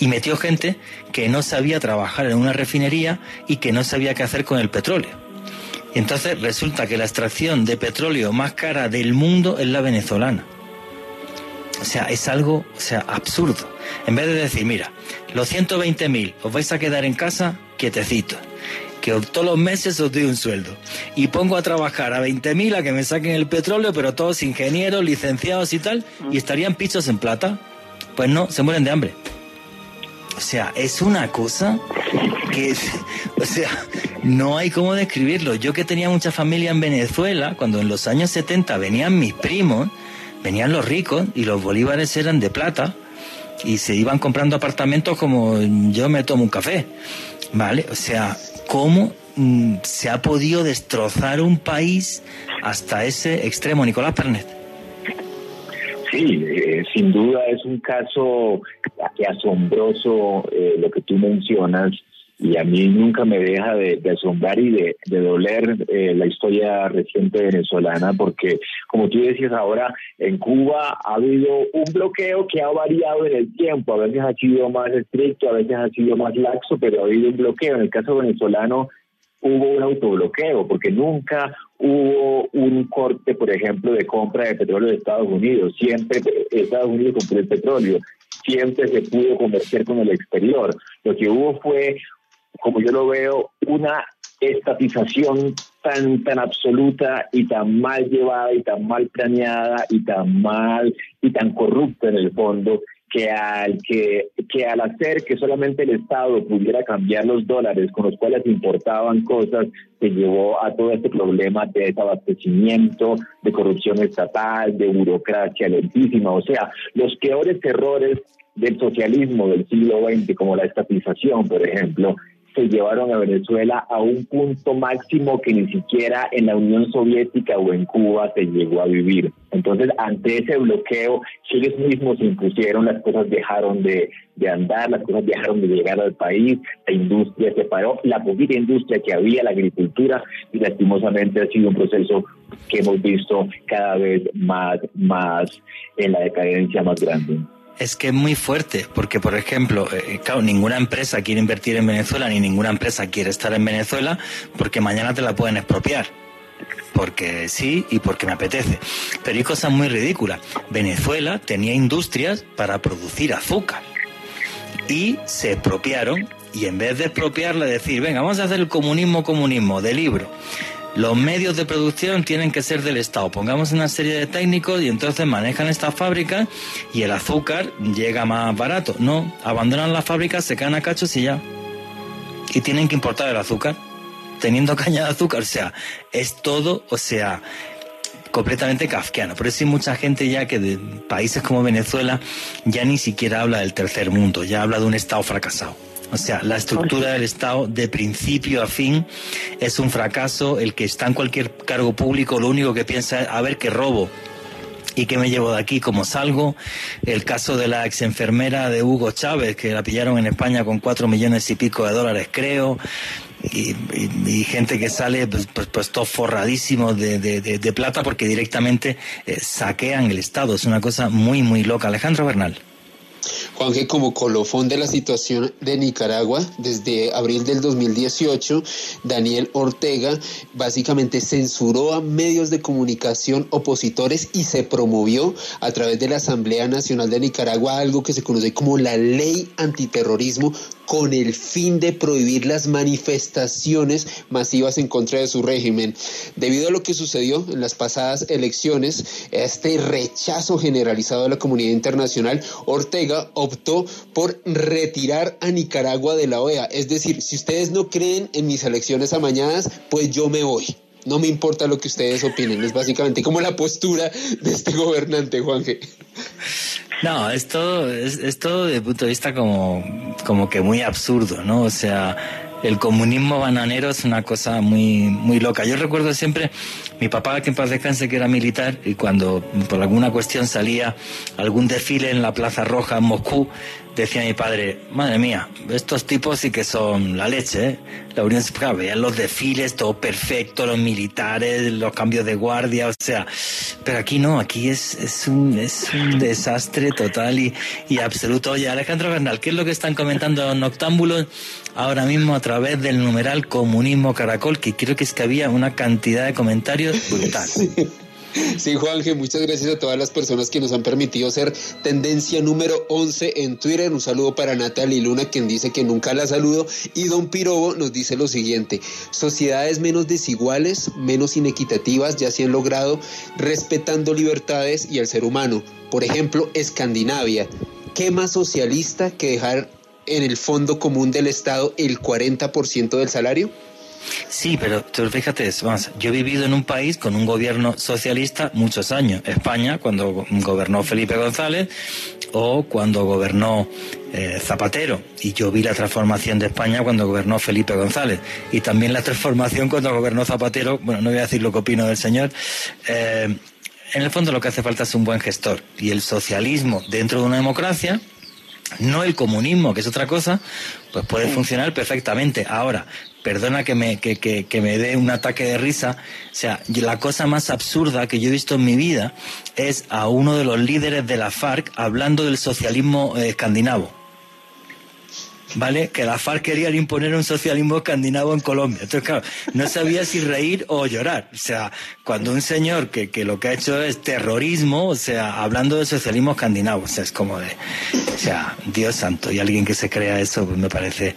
y metió gente que no sabía trabajar en una refinería y que no sabía qué hacer con el petróleo. Y entonces resulta que la extracción de petróleo más cara del mundo es la venezolana. O sea, es algo o sea, absurdo. En vez de decir, mira, los 120.000 os vais a quedar en casa quietecitos, que todos los meses os doy un sueldo. Y pongo a trabajar a 20.000 a que me saquen el petróleo, pero todos ingenieros, licenciados y tal, y estarían pichos en plata. Pues no, se mueren de hambre. Sea, es una cosa que, o sea, no hay cómo describirlo. Yo que tenía mucha familia en Venezuela, cuando en los años 70 venían mis primos, venían los ricos y los bolívares eran de plata y se iban comprando apartamentos como yo me tomo un café. ¿Vale? O sea, ¿cómo mm, se ha podido destrozar un país hasta ese extremo, Nicolás Pernet? Sí, eh, sin duda es un caso asombroso eh, lo que tú mencionas y a mí nunca me deja de, asombrar y de, doler eh, la historia reciente venezolana porque como tú decías ahora en Cuba ha habido un bloqueo que ha variado en el tiempo, a veces ha sido más estricto, a veces ha sido más laxo, pero ha habido un bloqueo. En el caso venezolano hubo un autobloqueo, porque nunca hubo un corte, por ejemplo, de compra de petróleo de Estados Unidos. Siempre Estados Unidos compró el petróleo, siempre se pudo comerciar con el exterior. Lo que hubo fue, como yo lo veo, una estatización tan tan absoluta y tan mal llevada y tan mal planeada y tan mal y tan corrupta en el fondo que al, que, que al hacer que solamente el Estado pudiera cambiar los dólares con los cuales importaban cosas, se llevó a todo este problema de desabastecimiento, de corrupción estatal, de burocracia lentísima. O sea, los peores errores del socialismo del siglo XX, como la estatización, por ejemplo, se llevaron a Venezuela a un punto máximo que ni siquiera en la Unión Soviética o en Cuba se llegó a vivir. Entonces, ante ese bloqueo, si ellos mismos impusieron, las cosas dejaron de, andar, las cosas dejaron de llegar al país, la industria se paró, la poquita industria que había, la agricultura, y lastimosamente ha sido un proceso que hemos visto cada vez más, más en la decadencia más grande. Es que es muy fuerte, porque por ejemplo, eh, claro, ninguna empresa quiere invertir en Venezuela, ni ninguna empresa quiere estar en Venezuela, porque mañana te la pueden expropiar. Porque sí y porque me apetece. Pero hay cosas muy ridículas. Venezuela tenía industrias para producir azúcar. Y se expropiaron, y en vez de expropiarla, decir, venga, vamos a hacer el comunismo comunismo de libro los medios de producción tienen que ser del Estado. Pongamos una serie de técnicos y entonces manejan esta fábrica y el azúcar llega más barato. No, abandonan las fábricas, se caen a cachos y ya. Y tienen que importar el azúcar, teniendo caña de azúcar. O sea, es todo, o sea, completamente kafkiano. Por eso hay mucha gente ya que de países como Venezuela ya ni siquiera habla del tercer mundo, ya habla de un Estado fracasado. O sea, la estructura del Estado de principio a fin es un fracaso. El que está en cualquier cargo público lo único que piensa es a ver qué robo. ¿Y qué me llevo de aquí? ¿Cómo salgo? El caso de la ex enfermera de Hugo Chávez, que la pillaron en España con cuatro millones y pico de dólares, creo. Y, gente que sale pues, pues, pues todo forradísimo de, de, plata porque directamente eh, saquean el Estado. Es una cosa muy, muy loca. Alejandro Bernal. Juanje, como colofón de la situación de Nicaragua, desde abril del 2018, Daniel Ortega básicamente censuró a medios de comunicación opositores y se promovió a través de la Asamblea Nacional de Nicaragua algo que se conoce como la ley antiterrorismo con el fin de prohibir las manifestaciones masivas en contra de su régimen. Debido a lo que sucedió en las pasadas elecciones, este rechazo generalizado de la comunidad internacional, Ortega optó por retirar a Nicaragua de la OEA. Es decir, si ustedes no creen en mis elecciones amañadas, pues yo me voy. No me importa lo que ustedes opinen. Es básicamente como la postura de este gobernante, Juanje. No, es todo, es, es todo desde el punto de vista como, como que muy absurdo, ¿no? O sea, el comunismo bananero es una cosa muy, muy loca. Yo recuerdo siempre, mi papá, que en paz descanse, que era militar, y cuando por alguna cuestión salía algún desfile en la Plaza Roja en Moscú, decía mi padre, madre mía, estos tipos sí que son la leche, ¿eh? La Unión Soviética, veían los desfiles, todo perfecto, los militares, los cambios de guardia, o sea, pero aquí no, aquí es, es, un, es un desastre total y, y absoluto. Oye, Alejandro Bernal, ¿qué es lo que están comentando los noctámbulos ahora mismo a través del numeral Comunismo Caracol? Que creo que es que había una cantidad de comentarios brutal. Juanje, muchas gracias a todas las personas que nos han permitido ser tendencia número 11 en Twitter. Un saludo para Natalie Luna, quien dice que nunca la saludo. Y Don Pirobo nos dice lo siguiente: sociedades menos desiguales, menos inequitativas ya se han logrado respetando libertades y al ser humano. Por ejemplo, Escandinavia. ¿Qué más socialista que dejar en el fondo común del Estado el 40% del salario? Sí, pero, fíjate, vamos, yo he vivido en un país con un gobierno socialista muchos años. España, cuando gobernó Felipe González, o cuando gobernó eh, Zapatero. Y yo vi la transformación de España cuando gobernó Felipe González. Y también la transformación cuando gobernó Zapatero, bueno, no voy a decir lo que opino del señor. Eh, en el fondo lo que hace falta es un buen gestor. Y el socialismo dentro de una democracia no el comunismo, que es otra cosa, pues puede funcionar perfectamente. Ahora, perdona que me, que, que, que me dé un ataque de risa, o sea, la cosa más absurda que yo he visto en mi vida es a uno de los líderes de la FARC hablando del socialismo eh, escandinavo. ¿Vale? Que la FARC querían imponer un socialismo escandinavo en Colombia. Entonces, claro, no sabía si reír o llorar. O sea, cuando un señor que, que lo que ha hecho es terrorismo, o sea, hablando de socialismo escandinavo, o sea, es como de, o sea, Dios santo, y alguien que se crea eso, pues me parece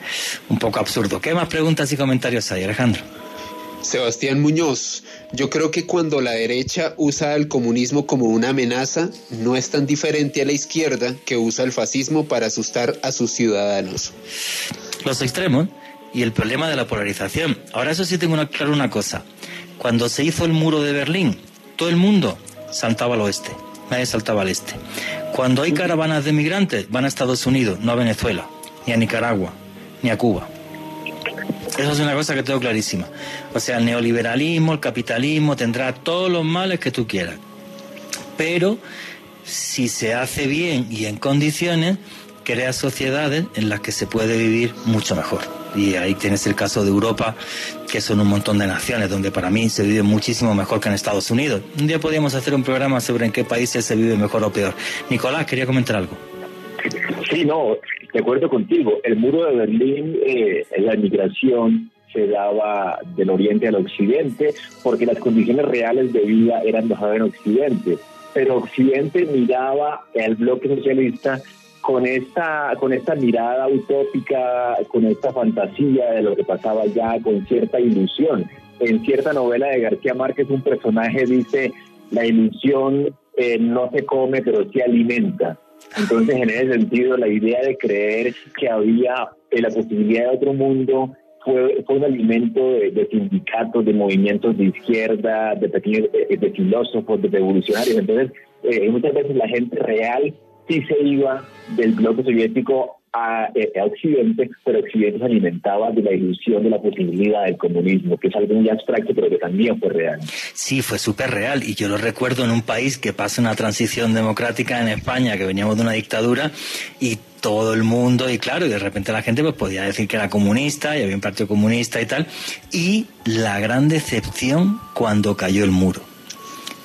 un poco absurdo. ¿Qué más preguntas y comentarios hay, Alejandro? Sebastián Muñoz, yo creo que cuando la derecha usa el comunismo como una amenaza, no es tan diferente a la izquierda que usa el fascismo para asustar a sus ciudadanos. Los extremos y el problema de la polarización. Ahora eso sí tengo claro una cosa. Cuando se hizo el muro de Berlín, todo el mundo saltaba al oeste, nadie saltaba al este. Cuando hay caravanas de migrantes, van a Estados Unidos, no a Venezuela, ni a Nicaragua, ni a Cuba. Eso es una cosa que tengo clarísima. O sea, el neoliberalismo, el capitalismo tendrá todos los males que tú quieras. Pero si se hace bien y en condiciones, crea sociedades en las que se puede vivir mucho mejor. Y ahí tienes el caso de Europa, que son un montón de naciones donde para mí se vive muchísimo mejor que en Estados Unidos. Un día podríamos hacer un programa sobre en qué países se vive mejor o peor. Nicolás, quería comentar algo. Sí, no, de acuerdo contigo. El muro de Berlín, eh, la migración se daba del oriente al occidente porque las condiciones reales de vida eran mejor en occidente. Pero occidente miraba al bloque socialista con esta, con esta mirada utópica, con esta fantasía de lo que pasaba allá, con cierta ilusión. En cierta novela de García Márquez un personaje dice, la ilusión eh, no se come, pero sí alimenta. Entonces, en ese sentido, la idea de creer que había eh, la posibilidad de otro mundo fue, fue un alimento de, sindicatos, de movimientos de izquierda, de pequeños, de, filósofos, de revolucionarios. Entonces, eh, muchas veces la gente real sí se iba del bloque soviético a, eh, a, Occidente, pero Occidente se alimentaba de la ilusión de la posibilidad del comunismo, que es algo muy abstracto, pero que también fue real. Sí, fue súper real, y yo lo recuerdo en un país que pasa una transición democrática en España, que veníamos de una dictadura, y todo el mundo, y claro, y de repente la gente pues podía decir que era comunista, y había un partido comunista y tal, y la gran decepción cuando cayó el muro.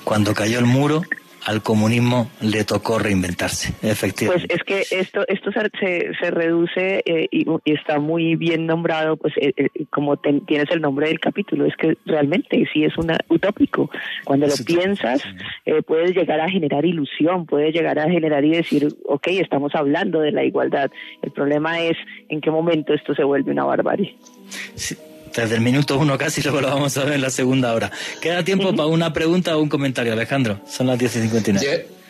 Cuando cayó el muro, al comunismo le tocó reinventarse, efectivamente. Pues es que esto esto se, se reduce eh, y, está muy bien nombrado, pues eh, eh, como tienes el nombre del capítulo, es que realmente sí es una utópico. Cuando lo piensas, puedes llegar a generar ilusión, puedes llegar a generar y decir, ok, estamos hablando de la igualdad. El problema es en qué momento esto se vuelve una barbarie. Sí desde el minuto uno casi, luego lo vamos a ver en la segunda hora. Queda tiempo para una pregunta o un comentario, Alejandro. Son las 10 y 59.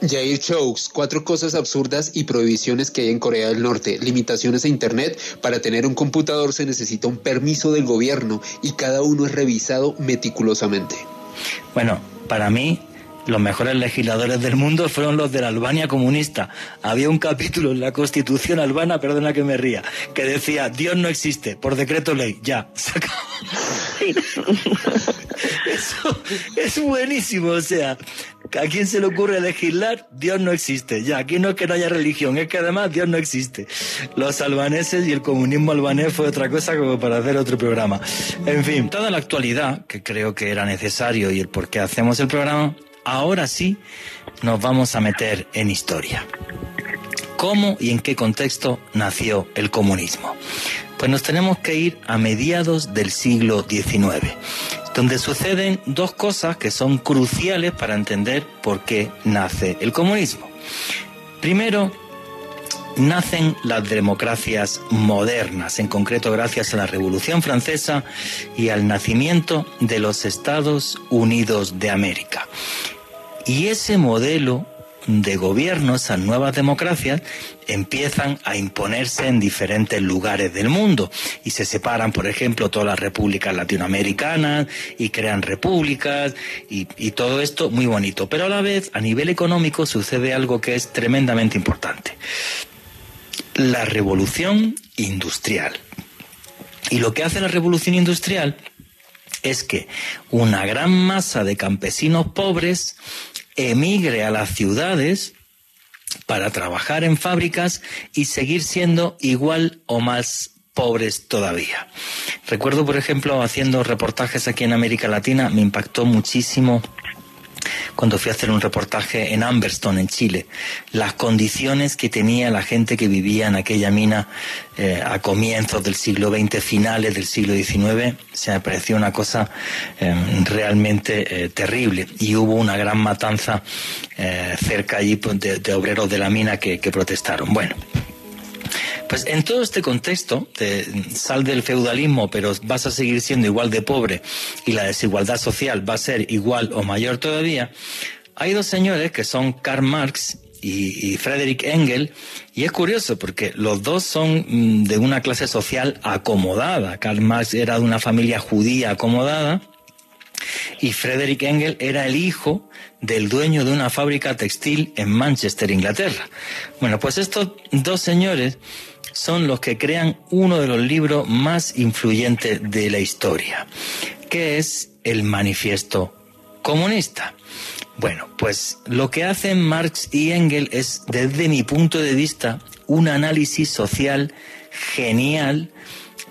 Jair Chokes, cuatro cosas absurdas y prohibiciones que hay en Corea del Norte. Limitaciones a Internet. Para tener un computador se necesita un permiso del gobierno y cada uno es revisado meticulosamente. Bueno, para mí los mejores legisladores del mundo fueron los de la Albania comunista. Había un capítulo en la Constitución albana, perdona que me ría, que decía, Dios no existe, por decreto ley, ya, Eso es buenísimo, o sea, ¿a quién se le ocurre legislar? Dios no existe, ya, aquí no es que no haya religión, es que además Dios no existe. Los albaneses y el comunismo albanés fue otra cosa como para hacer otro programa. En fin, toda la actualidad, que creo que era necesario y el por qué hacemos el programa, ahora sí nos vamos a meter en historia. ¿Cómo y en qué contexto nació el comunismo? Pues nos tenemos que ir a mediados del siglo XIX, donde suceden dos cosas que son cruciales para entender por qué nace el comunismo. Primero, nacen las democracias modernas, en concreto gracias a la Revolución Francesa y al nacimiento de los Estados Unidos de América. Y ese modelo de gobierno, esas nuevas democracias, empiezan a imponerse en diferentes lugares del mundo y se separan, por ejemplo, todas las repúblicas latinoamericanas y crean repúblicas y, todo esto muy bonito. Pero a la vez, a nivel económico, sucede algo que es tremendamente importante. La revolución industrial. Y lo que hace la revolución industrial es que una gran masa de campesinos pobres emigre a las ciudades para trabajar en fábricas y seguir siendo igual o más pobres todavía. Recuerdo, por ejemplo, haciendo reportajes aquí en América Latina, me impactó muchísimo cuando fui a hacer un reportaje en Amberstone, en Chile, las condiciones que tenía la gente que vivía en aquella mina eh, a comienzos del siglo XX, finales del siglo XIX, se me pareció una cosa eh, realmente eh, terrible. Y hubo una gran matanza cerca allí pues, de, obreros de la mina que protestaron. Bueno. Pues en todo este contexto, sal del feudalismo, pero vas a seguir siendo igual de pobre y la desigualdad social va a ser igual o mayor todavía, hay dos señores que son Karl Marx y, y Frederick Engel, y es curioso porque los dos son mm, de una clase social acomodada. Karl Marx era de una familia judía acomodada y Frederick Engel era el hijo del dueño de una fábrica textil en Manchester, Inglaterra. Bueno, pues estos dos señores son los que crean uno de los libros más influyentes de la historia, que es el Manifiesto Comunista. Bueno, pues lo que hacen Marx y Engel es, desde mi punto de vista, un análisis social genial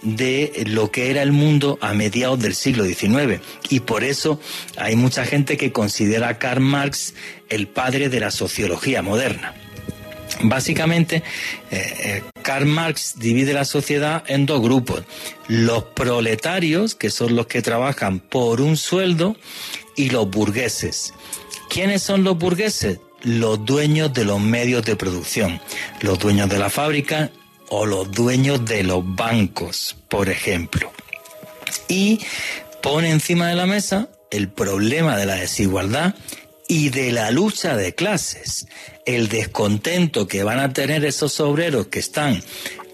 de lo que era el mundo a mediados del siglo XIX. Y por eso hay mucha gente que considera a Karl Marx el padre de la sociología moderna. Básicamente, eh, eh, Karl Marx divide la sociedad en dos grupos. Los proletarios, que son los que trabajan por un sueldo, y los burgueses. ¿Quiénes son los burgueses? Los dueños de los medios de producción, los dueños de la fábrica o los dueños de los bancos, por ejemplo. Y pone encima de la mesa el problema de la desigualdad y de la lucha de clases, el descontento que van a tener esos obreros que están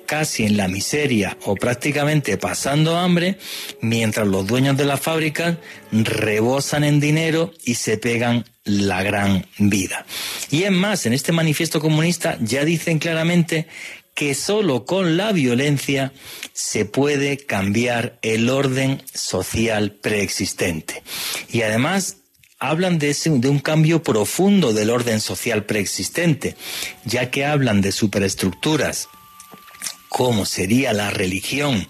casi en la miseria o prácticamente pasando hambre, mientras los dueños de las fábricas rebosan en dinero y se pegan la gran vida. Y es más, en este manifiesto comunista ya dicen claramente que solo con la violencia se puede cambiar el orden social preexistente. Y además hablan de, un cambio profundo del orden social preexistente, ya que hablan de superestructuras como sería la religión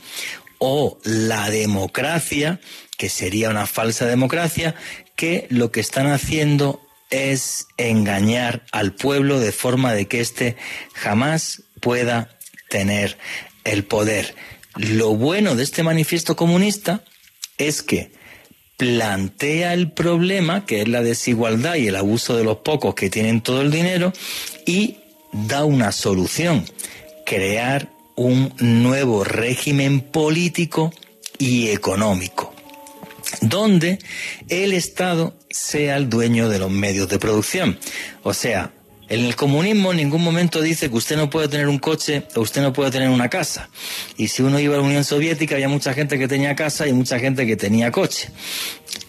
o la democracia, que sería una falsa democracia, que lo que están haciendo es engañar al pueblo de forma de que éste jamás pueda tener el poder. Lo bueno de este manifiesto comunista es que plantea el problema, que es la desigualdad y el abuso de los pocos que tienen todo el dinero, y da una solución, crear un nuevo régimen político y económico, donde el Estado sea el dueño de los medios de producción. O sea, en el comunismo en ningún momento dice que usted no puede tener un coche o usted no puede tener una casa. Y si uno iba a la Unión Soviética había mucha gente que tenía casa y mucha gente que tenía coche.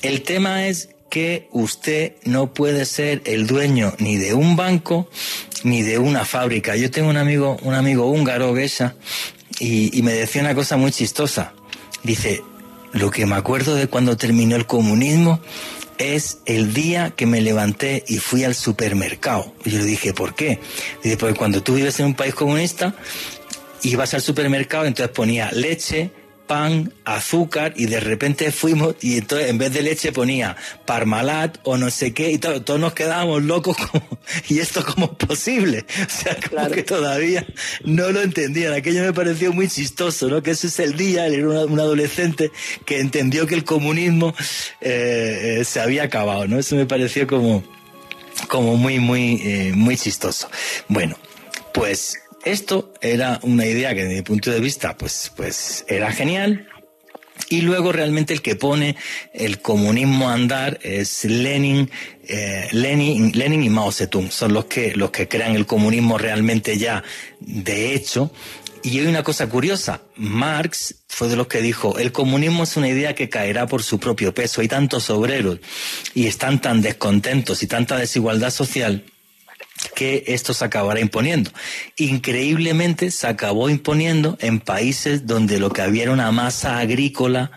El tema es que usted no puede ser el dueño ni de un banco ni de una fábrica. Yo tengo un amigo, un amigo húngaro, Gesha, y, y me decía una cosa muy chistosa. Dice, lo que me acuerdo de cuando terminó el comunismo es el día que me levanté y fui al supermercado. Y yo le dije, ¿por qué? Dice, porque cuando tú vives en un país comunista, ibas al supermercado, entonces ponía leche, pan, azúcar y de repente fuimos y entonces en vez de leche ponía parmalat o no sé qué y todos nos quedábamos locos como, y esto cómo es posible o sea como que todavía no lo entendían. Aquello me pareció muy chistoso no que ese es el día él era un adolescente que entendió que el comunismo eh, eh, se había acabado no eso me pareció como como muy muy eh, muy chistoso. Bueno pues esto era una idea que desde mi punto de vista pues, pues era genial. Y luego realmente el que pone el comunismo a andar es Lenin, eh, Lenin, Lenin y Mao Zedong. Son los que, los que crean el comunismo realmente ya de hecho. Y hay una cosa curiosa, Marx fue de los que dijo, el comunismo es una idea que caerá por su propio peso. Hay tantos obreros y están tan descontentos y tanta desigualdad social que esto se acabará imponiendo. Increíblemente se acabó imponiendo en países donde lo que había era una masa agrícola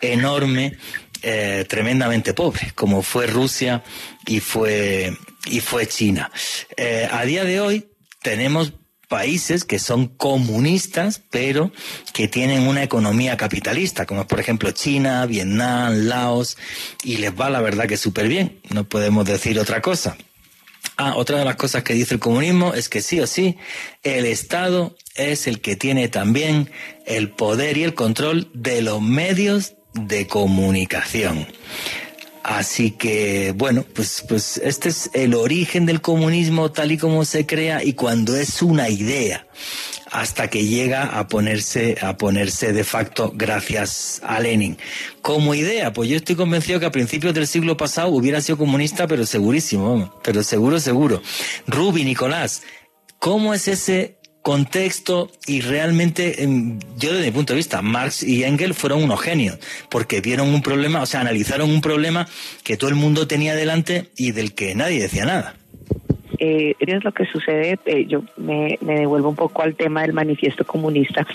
enorme, eh, tremendamente pobre, como fue Rusia y fue, y fue China. Eh, a día de hoy tenemos países que son comunistas, pero que tienen una economía capitalista, como por ejemplo China, Vietnam, Laos, y les va la verdad que súper bien, no podemos decir otra cosa. Ah, otra de las cosas que dice el comunismo es que sí o sí, el Estado es el que tiene también el poder y el control de los medios de comunicación. Así que, bueno, pues, pues este es el origen del comunismo tal y como se crea y cuando es una idea hasta que llega a ponerse, a ponerse de facto gracias a Lenin. Como idea, pues yo estoy convencido que a principios del siglo pasado hubiera sido comunista, pero segurísimo, pero seguro, seguro. Rubi, Nicolás, ¿cómo es ese contexto y realmente, yo desde mi punto de vista, Marx y Engels fueron unos genios, porque vieron un problema, o sea, analizaron un problema que todo el mundo tenía delante y del que nadie decía nada. Eh, es lo que sucede, eh, yo me, devuelvo un poco al tema del manifiesto comunista,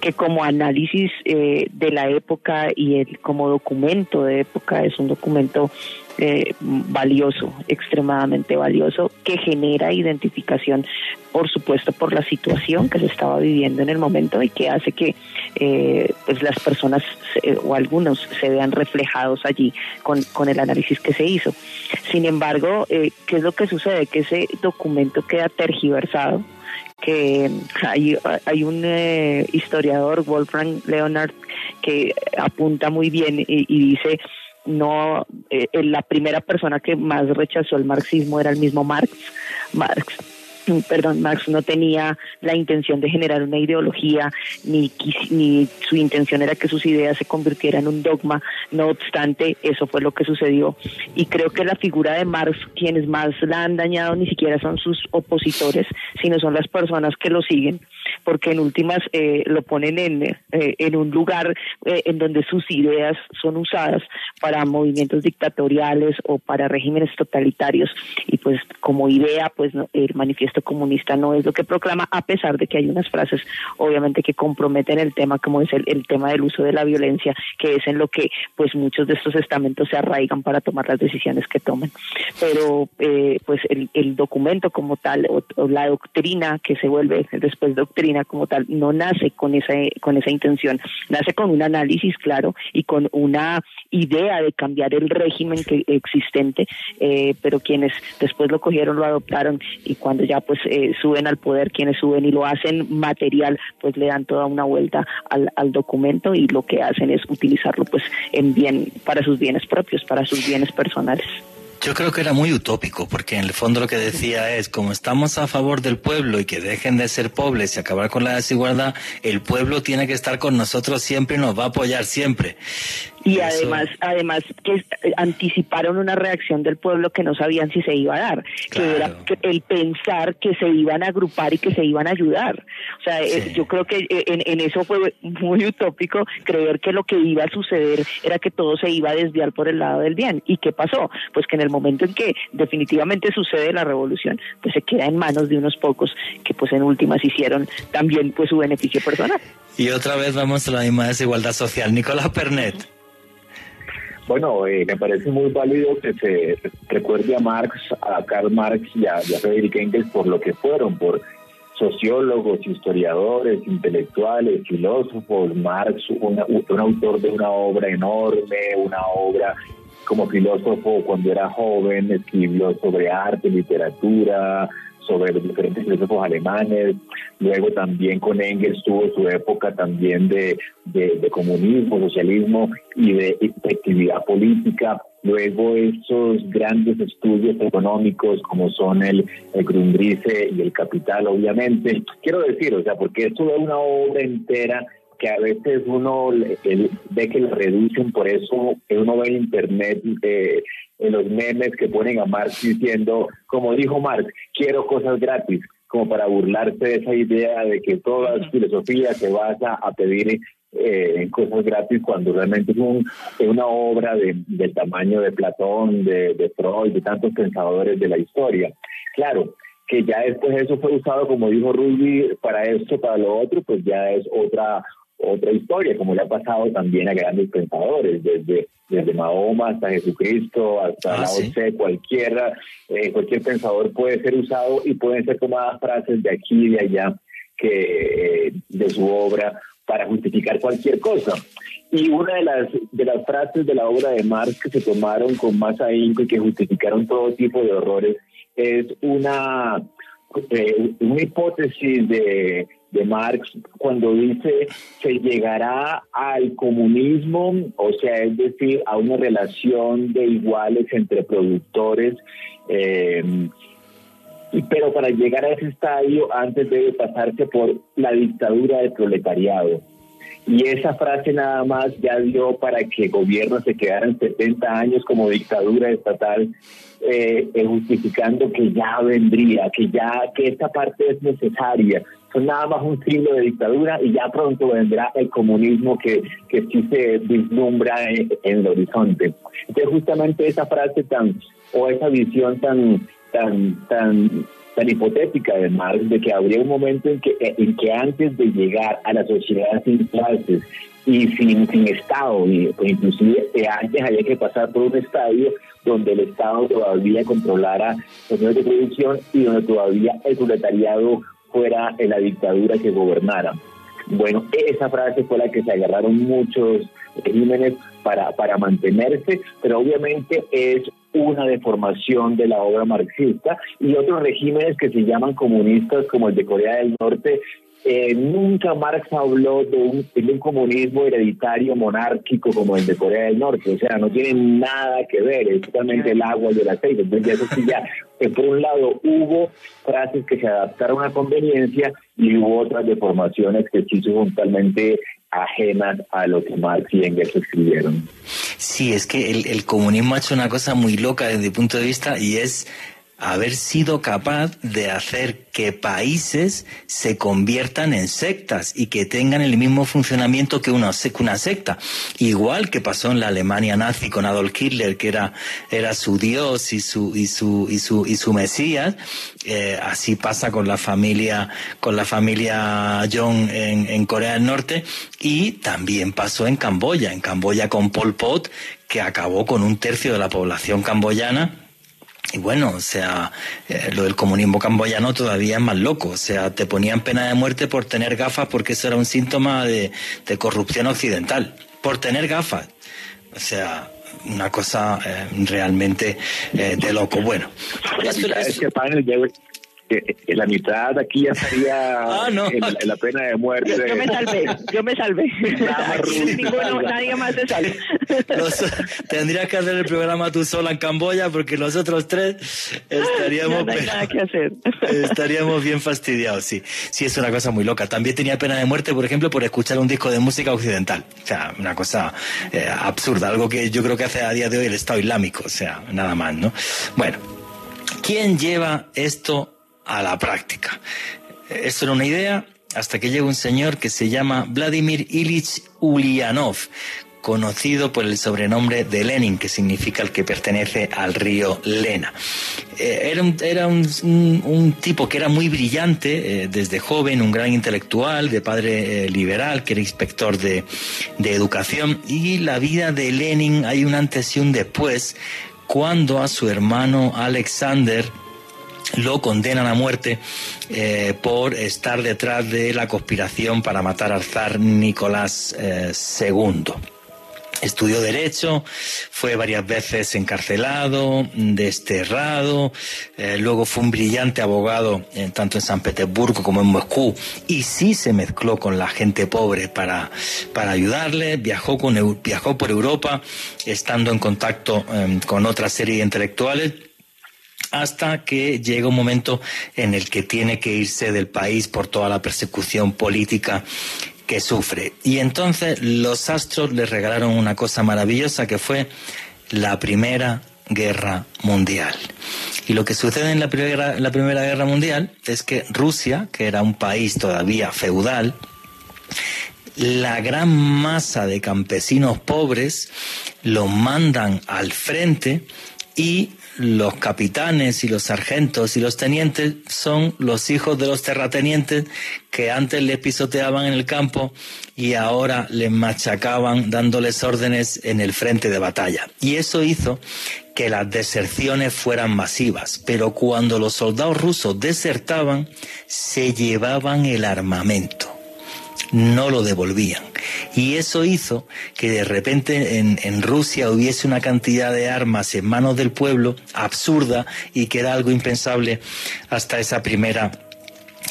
que como análisis eh, de la época y el, como documento de época es un documento eh, valioso, extremadamente valioso, que genera identificación, por supuesto, por la situación que se estaba viviendo en el momento y que hace que eh, pues las personas o algunos se vean reflejados allí con, con, el análisis que se hizo. Sin embargo, eh, ¿qué es lo que sucede? Que ese documento queda tergiversado que hay, hay un historiador, Wolfgang Leonard, que apunta muy bien y, y dice no eh, la primera persona que más rechazó el marxismo era el mismo Marx. Marx perdón, Marx no tenía la intención de generar una ideología, ni, ni su intención era que sus ideas se convirtieran en un dogma, no obstante, eso fue lo que sucedió. Y creo que la figura de Marx, quienes más la han dañado, ni siquiera son sus opositores, sino son las personas que lo siguen, porque en últimas eh, lo ponen en, eh, en un lugar eh, en donde sus ideas son usadas para movimientos dictatoriales o para regímenes totalitarios. Y pues como idea pues el manifiesto comunista no es lo que proclama a pesar de que hay unas frases obviamente que comprometen el tema como es el, el tema del uso de la violencia que es en lo que pues muchos de estos estamentos se arraigan para tomar las decisiones que tomen. Pero pues el, el documento como tal o, la doctrina que se vuelve después doctrina como tal no nace con esa con esa intención. Nace con un análisis claro y con una idea de cambiar el régimen que existente eh, pero quienes después lo cogieron lo adoptaron y cuando ya pues eh, suben al poder quienes suben y lo hacen material pues le dan toda una vuelta al, al documento y lo que hacen es utilizarlo pues en bien para sus bienes propios para sus bienes personales yo creo que era muy utópico, porque en el fondo lo que decía es, como estamos a favor del pueblo y que dejen de ser pobres y acabar con la desigualdad, el pueblo tiene que estar con nosotros siempre y nos va a apoyar siempre. Y además, además que anticiparon una reacción del pueblo que no sabían si se iba a dar, que era el pensar que se iban a agrupar y que se iban a ayudar. O sea, eh, yo creo que eh, en, eso fue muy utópico creer que lo que iba a suceder era que todo se iba a desviar por el lado del bien. ¿Y qué pasó? Pues que en el momento en que definitivamente sucede la revolución, pues se queda en manos de unos pocos que pues en últimas hicieron también pues su beneficio personal. Y otra vez vamos a la misma desigualdad social. Nicolás Pernet. Bueno, eh, me parece muy válido que se recuerde a Marx, a Karl Marx y a, Friedrich Engels por lo que fueron, por sociólogos, historiadores, intelectuales, filósofos. Marx, un autor de una obra enorme, una obra como filósofo cuando era joven, escribió sobre arte, literatura, sobre los diferentes filósofos alemanes, luego también con Engels tuvo su época también de, de, comunismo, socialismo y de actividad política, luego esos grandes estudios económicos como son el, el Grundrisse y el Capital, obviamente. Quiero decir, o sea, porque esto es una obra entera que a veces uno ve que lo reducen, por eso uno ve en internet eh, en los memes que ponen a Marx diciendo, como dijo Marx, quiero cosas gratis, como para burlarse de esa idea de que toda filosofía se basa a pedir eh, cosas gratis cuando realmente es, un, una obra de, del tamaño de Platón, de, de Freud, de tantos pensadores de la historia. Claro, que ya después eso fue usado, como dijo Ruby, para esto, para lo otro, pues ya es otra otra historia, como le ha pasado también a grandes pensadores, desde, desde Mahoma hasta Jesucristo, hasta ah, la OCE, cualquiera, eh, cualquier pensador puede ser usado y pueden ser tomadas frases de aquí y de allá que de su obra para justificar cualquier cosa. Y una de las, de las frases de la obra de Marx que se tomaron con más ahínco y que justificaron todo tipo de horrores es una, eh, una hipótesis de de Marx cuando dice se llegará al comunismo, o sea, es decir, a una relación de iguales entre productores, eh, pero para llegar a ese estadio antes debe pasarse por la dictadura del proletariado. Y esa frase nada más ya dio para que gobiernos se quedaran 70 años como dictadura estatal, eh, justificando que ya vendría, que ya que esta parte es necesaria, son nada más un siglo de dictadura y ya pronto vendrá el comunismo que, que sí se vislumbra en, el horizonte. Entonces justamente esa frase tan, o esa visión tan, tan, tan tan hipotética de que habría un momento en que, en que antes de llegar a la sociedad sin clases y sin, sin Estado, pues, inclusive antes había que pasar por un estadio donde el Estado todavía controlara los medios de producción y donde todavía el proletariado fuera en la dictadura que gobernara. Bueno, esa frase fue la que se agarraron muchos regímenes para, para mantenerse, pero obviamente es una deformación de la obra marxista y otros regímenes que se llaman comunistas como el de Corea del Norte eh, nunca Marx habló de un, comunismo hereditario monárquico como el de Corea del Norte, o sea, no tiene nada que ver, es totalmente el agua y el aceite. Entonces, eso sí ya, pues, por un lado hubo frases que se adaptaron a conveniencia y hubo otras deformaciones que sí son totalmente ajenas a lo que Marx y Engels escribieron. Sí, es que el, el comunismo ha hecho una cosa muy loca desde mi punto de vista y es haber sido capaz de hacer que países se conviertan en sectas y que tengan el mismo funcionamiento que una, una secta. Igual que pasó en la Alemania nazi con Adolf Hitler, que era, era su Dios y su, y su, y su, y su Mesías, eh, así pasa con la familia, con la familia Jong en, en Corea del Norte y también pasó en Camboya, en Camboya con Pol Pot, que acabó con un tercio de la población camboyana y bueno, o sea, eh, lo del comunismo camboyano todavía es más loco. O sea, te ponían pena de muerte por tener gafas porque eso era un síntoma de, corrupción occidental. Por tener gafas. O sea, una cosa eh, realmente eh, de loco. Bueno, en la mitad aquí ya estaría ah, en, la pena de muerte. Yo me salvé, yo me salvé. nadie más se salve. tendrías que hacer el programa tú sola en Camboya porque los otros tres estaríamos, estaríamos bien fastidiados, sí. Sí, es una cosa muy loca. También tenía pena de muerte, por ejemplo, por escuchar un disco de música occidental. O sea, una cosa eh, absurda, algo que yo creo que hace a día de hoy el Estado Islámico, o sea, nada más, ¿no? Bueno, ¿quién lleva esto a la práctica. Esto era una idea hasta que llega un señor que se llama Vladimir Ilich Ulyanov, conocido por el sobrenombre de Lenin, que significa el que pertenece al río Lena. Eh, era, un, era un, tipo que era muy brillante eh, desde joven, un gran intelectual, de padre eh, liberal, que era inspector de, de educación, y la vida de Lenin hay un antes y un después, cuando a su hermano Alexander, lo condenan a muerte eh, por estar detrás de la conspiración para matar al zar Nicolás II. Eh, Estudió Derecho, fue varias veces encarcelado, desterrado, eh, luego fue un brillante abogado tanto en San Petersburgo como en Moscú y sí se mezcló con la gente pobre para, para ayudarle, viajó, con, viajó por Europa estando en contacto con otra serie de intelectuales hasta que llega un momento en el que tiene que irse del país por toda la persecución política que sufre. Y entonces los astros le regalaron una cosa maravillosa que fue la Primera Guerra Mundial. Y lo que sucede en la primera, Guerra Mundial es que Rusia, que era un país todavía feudal, la gran masa de campesinos pobres los mandan al frente y los capitanes y los sargentos y los tenientes son los hijos de los terratenientes que antes les pisoteaban en el campo y ahora les machacaban dándoles órdenes en el frente de batalla. Y eso hizo que las deserciones fueran masivas, pero cuando los soldados rusos desertaban, se llevaban el armamento no lo devolvían. Y eso hizo que de repente en, Rusia hubiese una cantidad de armas en manos del pueblo absurda y que era algo impensable hasta esa primera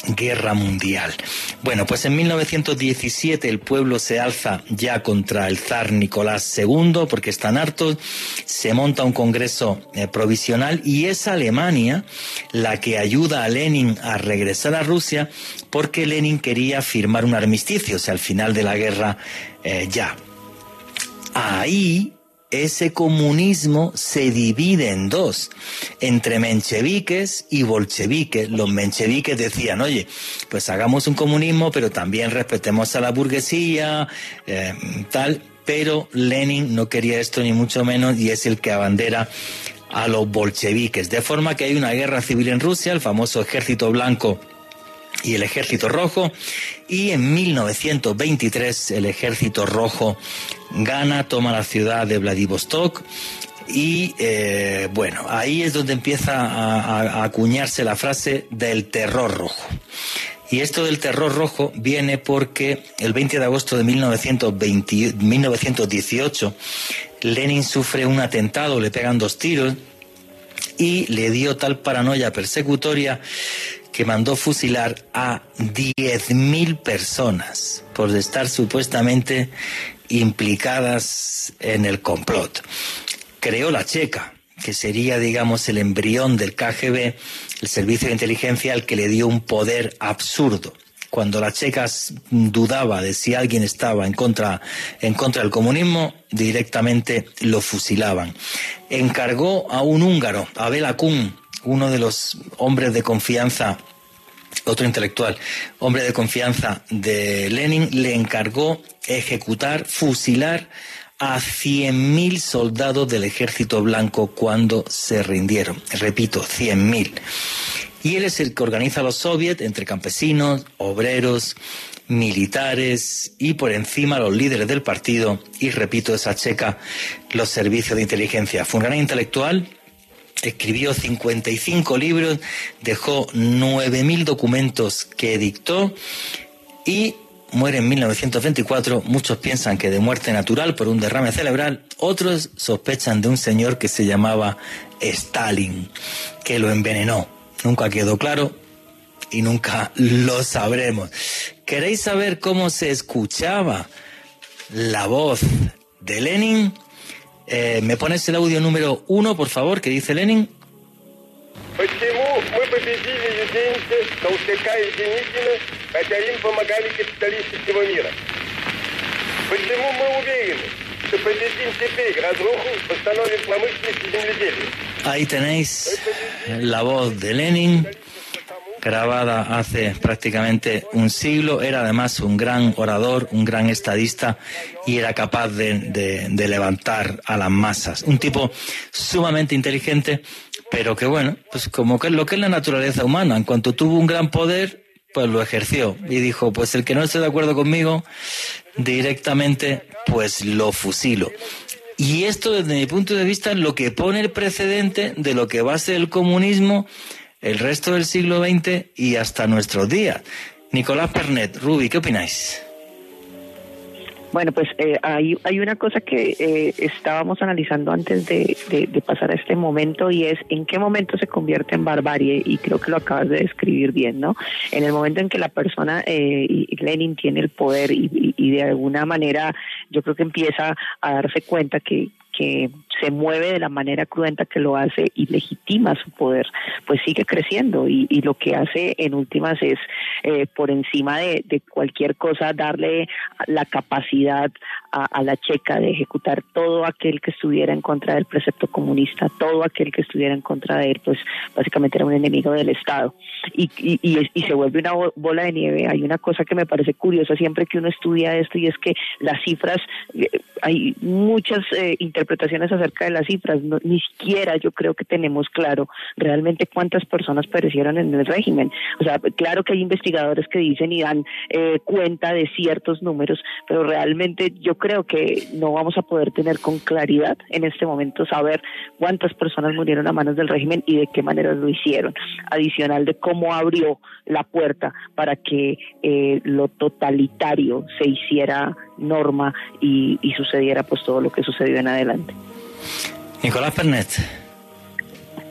guerra mundial. Bueno, pues en 1917 el pueblo se alza ya contra el zar Nicolás II porque están hartos, se monta un congreso eh, provisional y es Alemania la que ayuda a Lenin a regresar a Rusia porque Lenin quería firmar un armisticio, o sea, al final de la guerra eh, ya. Ahí ese comunismo se divide en dos, entre mencheviques y bolcheviques. Los mencheviques decían, oye, pues hagamos un comunismo, pero también respetemos a la burguesía, eh, tal. Pero Lenin no quería esto ni mucho menos y es el que abandera a los bolcheviques. De forma que hay una guerra civil en Rusia, el famoso ejército blanco y el Ejército Rojo. Y en 1923 el Ejército Rojo gana, toma la ciudad de Vladivostok. Y eh, bueno, ahí es donde empieza a, acuñarse la frase del terror rojo. Y esto del terror rojo viene porque el 20 de agosto de 1920, 1918 Lenin sufre un atentado, le pegan dos tiros y le dio tal paranoia persecutoria que mandó fusilar a 10.000 personas por estar supuestamente implicadas en el complot. Creó la Checa, que sería, digamos, el embrión del KGB, el servicio de inteligencia al que le dio un poder absurdo. Cuando la Checa dudaba de si alguien estaba en contra, en contra del comunismo, directamente lo fusilaban. Encargó a un húngaro, Abel Akun, uno de los hombres de confianza otro intelectual, hombre de confianza de Lenin, le encargó ejecutar, fusilar a 100.000 soldados del ejército blanco cuando se rindieron. Repito, 100.000. Y él es el que organiza los soviets entre campesinos, obreros, militares y por encima los líderes del partido y, repito, esa checa, los servicios de inteligencia. Fue un gran intelectual, escribió 55 libros, dejó 9.000 documentos que dictó y muere en 1924. Muchos piensan que de muerte natural por un derrame cerebral, otros sospechan de un señor que se llamaba Stalin, que lo envenenó. Nunca quedó claro y nunca lo sabremos. ¿Queréis saber cómo se escuchaba la voz de Lenin? Eh, ¿Me pones el audio número uno, por favor, que dice Lenin? Почему мы победили Юденька, Толстяка и Деникина, хотя им помогали капиталисты всего мира? Почему мы уверены, что победим теперь разруху, восстановим промышленность и земледелие? Ahí tenéis la voz de Lenin grabada hace prácticamente un siglo. Era además un gran orador, un gran estadista y era capaz de, levantar a las masas. Un tipo sumamente inteligente, pero que bueno, pues como que lo que es la naturaleza humana. En cuanto tuvo un gran poder, pues lo ejerció y dijo, pues el que no esté de acuerdo conmigo, directamente, pues lo fusilo. Y esto desde mi punto de vista es lo que pone el precedente de lo que va a ser el comunismo el resto del siglo XX y hasta nuestros días. Nicolás Pernet, Rubi, ¿qué opináis? Bueno, pues eh, hay, hay una cosa que eh, estábamos analizando antes de, pasar a este momento y es en qué momento se convierte en barbarie y creo que lo acabas de describir bien, ¿no? En el momento en que la persona, eh, Lenin tiene el poder y, y de alguna manera yo creo que empieza a darse cuenta que, que se mueve de la manera cruenta que lo hace y legitima su poder, pues sigue creciendo y, y lo que hace en últimas es eh, por encima de, de, cualquier cosa darle la capacidad a, a, la checa de ejecutar todo aquel que estuviera en contra del precepto comunista, todo aquel que estuviera en contra de él, pues básicamente era un enemigo del Estado y, y, y se vuelve una bola de nieve. Hay una cosa que me parece curiosa siempre que uno estudia esto y es que las cifras, eh, hay muchas eh, interpretaciones acerca de las cifras, ni siquiera yo creo que tenemos claro realmente cuántas personas perecieron en el régimen. O sea, claro que hay investigadores que dicen y dan eh, cuenta de ciertos números, pero realmente yo creo que no vamos a poder tener con claridad en este momento saber cuántas personas murieron a manos del régimen y de qué manera lo hicieron. Adicional de cómo abrió la puerta para que eh, lo totalitario se hiciera norma y, y sucediera pues todo lo que sucedió en adelante. Nicolás Pernet.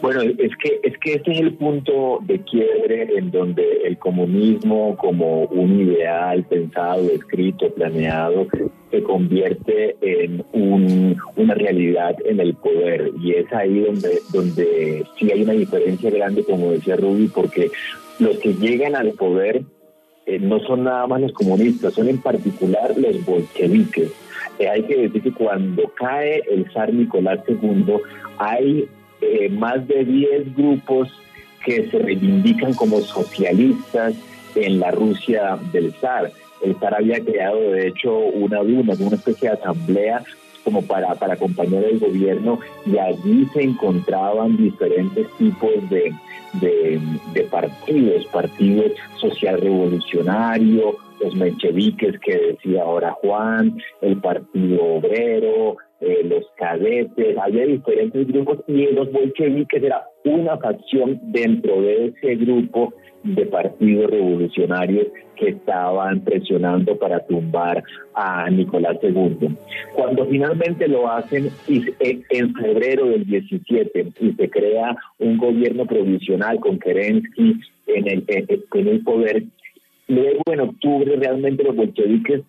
Bueno, es que es que este es el punto de quiebre en donde el comunismo como un ideal pensado, escrito, planeado, se convierte en un, una realidad en el poder y es ahí donde donde sí hay una diferencia grande, como decía Ruby, porque los que llegan al poder eh, no son nada más los comunistas, son en particular los bolcheviques. Eh, hay que decir que cuando cae el zar Nicolás II, hay eh, más de 10 grupos que se reivindican como socialistas en la Rusia del zar. El zar había creado, de hecho, una duma, una especie de asamblea como para, para acompañar el gobierno y allí se encontraban diferentes tipos de, de, de partidos, partidos social revolucionario, los mencheviques que decía ahora Juan, el Partido Obrero, eh, los cadetes, había diferentes grupos y los bolcheviques era una facción dentro de ese grupo de partidos revolucionarios que estaban presionando para tumbar a Nicolás II. Cuando finalmente lo hacen en febrero del 17 y se crea un gobierno provisional con Kerensky en el, en el poder, luego en octubre realmente los bolcheviques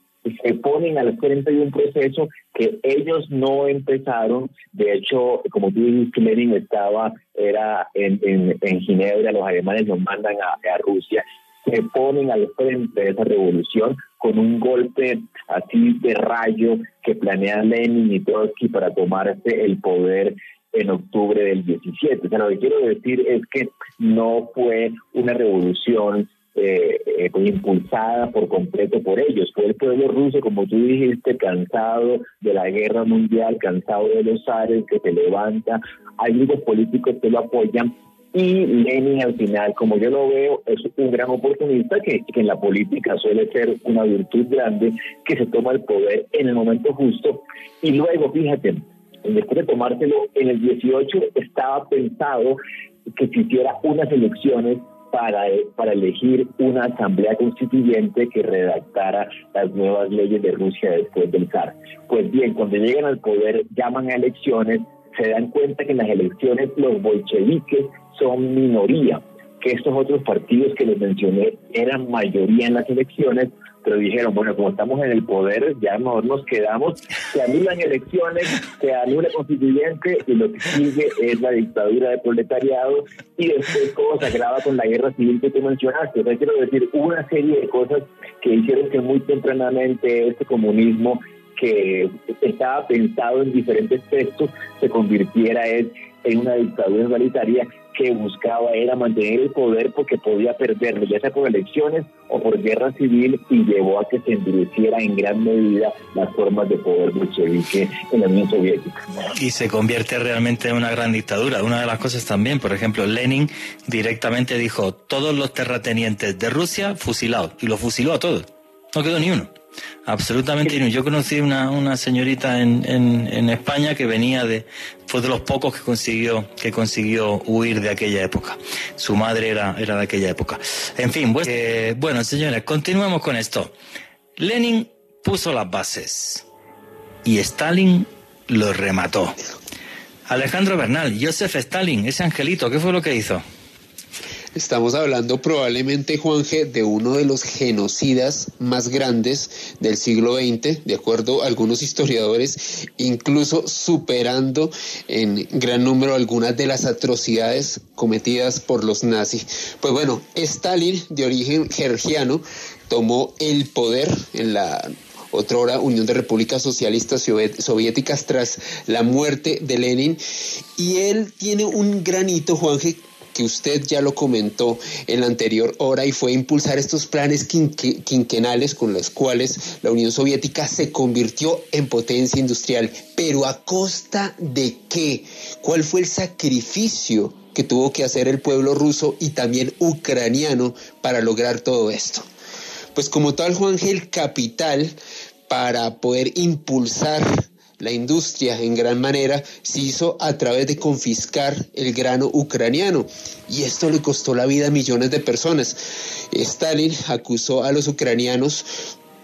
se ponen al frente de un proceso que ellos no empezaron. De hecho, como tú dices, Lenin estaba, era en, en, en, Ginebra, los alemanes nos mandan a, a, Rusia, se ponen al frente de esa revolución con un golpe así de rayo que planea Lenin y Trotsky para tomarse el poder en octubre del 17. O sea, lo que quiero decir es que no fue una revolución eh, pues, impulsada por completo por ellos. Fue el pueblo ruso, como tú dijiste, cansado de la guerra mundial, cansado de los zares, que se levanta. Hay grupos políticos que lo apoyan. Y Lenin al final, como yo lo veo, es un gran oportunista que, que en la política suele ser una virtud grande, que se toma el poder en el momento justo. Y luego, fíjate, después de tomárselo, en el 18 estaba pensado que se hiciera unas elecciones para, para elegir una asamblea constituyente que redactara las nuevas leyes de Rusia después del zar. Pues bien, cuando llegan al poder, llaman a elecciones, se dan cuenta que en las elecciones los bolcheviques son minoría, que estos otros partidos que les mencioné eran mayoría en las elecciones, pero dijeron, bueno, como estamos en el poder, ya mejor nos quedamos, se anulan elecciones, se anula constituyente y lo que sigue es la dictadura de proletariado y después como se con la guerra civil que tú mencionaste. O sea, quiero decir, una serie de cosas que hicieron que muy tempranamente este comunismo que estaba pensado en diferentes textos se convirtiera en una dictadura igualitaria que buscaba era mantener el poder porque podía perderlo, ya sea por elecciones o por guerra civil, y llevó a que se endureciera en gran medida las formas de poder bolchevique en la Unión Soviética. Y se convierte realmente en una gran dictadura. Una de las cosas también, por ejemplo, Lenin directamente dijo, todos los terratenientes de Rusia fusilados, y lo fusiló a todos. No quedó ni uno. Absolutamente. Yo conocí una, una señorita en, en, España que venía de, fue de los pocos que consiguió, que consiguió huir de aquella época. Su madre era, era de aquella época. En fin, pues, eh, bueno, señores, continuemos con esto. Lenin puso las bases y Stalin lo remató. Alejandro Bernal, Joseph Stalin, ese angelito, ¿qué fue lo que hizo? Estamos hablando probablemente, Juanje, de uno de los genocidas más grandes del siglo XX, de acuerdo a algunos historiadores, incluso superando en gran número algunas de las atrocidades cometidas por los nazis. Pues bueno, Stalin, de origen georgiano, tomó el poder en la otra Unión de Repúblicas Socialistas Soviéticas tras la muerte de Lenin y él tiene un granito, Juanje, que usted ya lo comentó en la anterior hora y fue impulsar estos planes quinquenales con los cuales la Unión Soviética se convirtió en potencia industrial. Pero a costa de qué? ¿Cuál fue el sacrificio que tuvo que hacer el pueblo ruso y también ucraniano para lograr todo esto? Pues como tal, Juan Gel, capital para poder impulsar la industria en gran manera se hizo a través de confiscar el grano ucraniano y esto le costó la vida a millones de personas. Stalin acusó a los ucranianos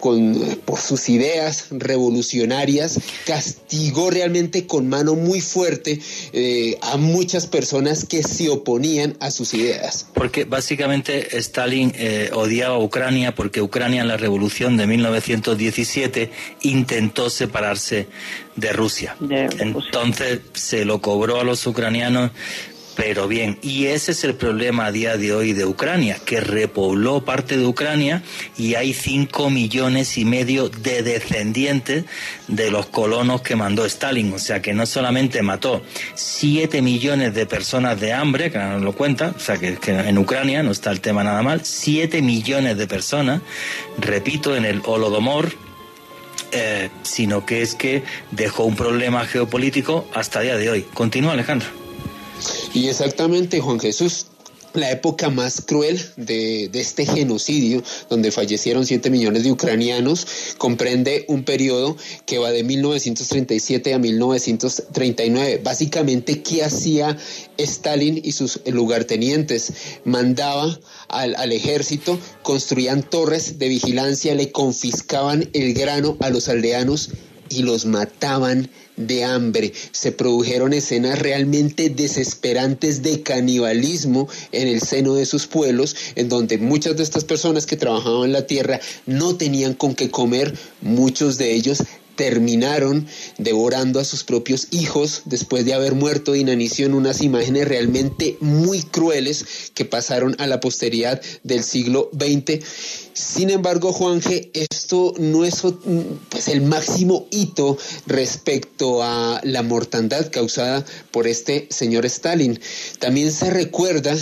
con, por sus ideas revolucionarias, castigó realmente con mano muy fuerte eh, a muchas personas que se oponían a sus ideas. Porque básicamente Stalin eh, odiaba a Ucrania porque Ucrania en la revolución de 1917 intentó separarse de Rusia. Entonces se lo cobró a los ucranianos pero bien, y ese es el problema a día de hoy de Ucrania, que repobló parte de Ucrania y hay cinco millones y medio de descendientes de los colonos que mandó Stalin. O sea que no solamente mató siete millones de personas de hambre, que no lo cuenta, o sea que, en Ucrania no está el tema nada mal, siete millones de personas, repito, en el Holodomor, eh, sino que es que dejó un problema geopolítico hasta día de hoy. Continúa, Alejandro. Y exactamente, Juan Jesús, la época más cruel de, este genocidio, donde fallecieron 7 millones de ucranianos, comprende un periodo que va de 1937 a 1939. Básicamente, ¿qué hacía Stalin y sus lugartenientes? Mandaba al, al ejército, construían torres de vigilancia, le confiscaban el grano a los aldeanos y los mataban de hambre. Se produjeron escenas realmente desesperantes de canibalismo en el seno de sus pueblos, en donde muchas de estas personas que trabajaban la tierra no tenían con qué comer, muchos de ellos terminaron devorando a sus propios hijos después de haber muerto de inanición, unas imágenes realmente muy crueles que pasaron a la posteridad del siglo XX. Sin embargo, Juanje, esto no es pues, el máximo hito respecto a la mortandad causada por este señor Stalin. También se recuerda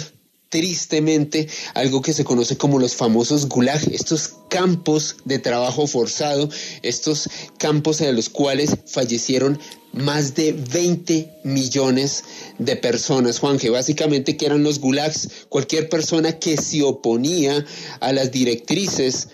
tristemente algo que se conoce como los famosos gulag, estos campos de trabajo forzado, estos campos en los cuales fallecieron más de 20 millones de personas, Juanje, básicamente que eran los gulags, cualquier persona que se oponía a las directrices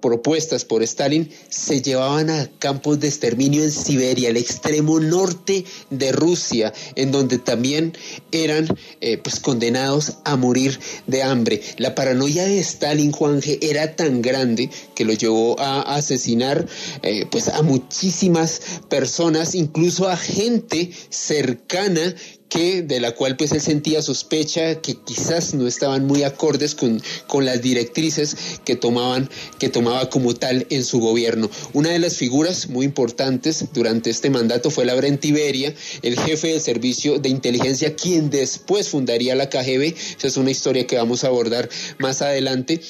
propuestas por Stalin se llevaban a campos de exterminio en Siberia, el extremo norte de Rusia, en donde también eran eh, pues condenados a morir de hambre. La paranoia de Stalin, Juanje, era tan grande que lo llevó a asesinar eh, pues a muchísimas personas, incluso a gente cercana que de la cual pues él sentía sospecha que quizás no estaban muy acordes con, con las directrices que tomaban que tomaba como tal en su gobierno. Una de las figuras muy importantes durante este mandato fue Laurent Tiberia, el jefe del servicio de inteligencia, quien después fundaría la KGB. Esa es una historia que vamos a abordar más adelante.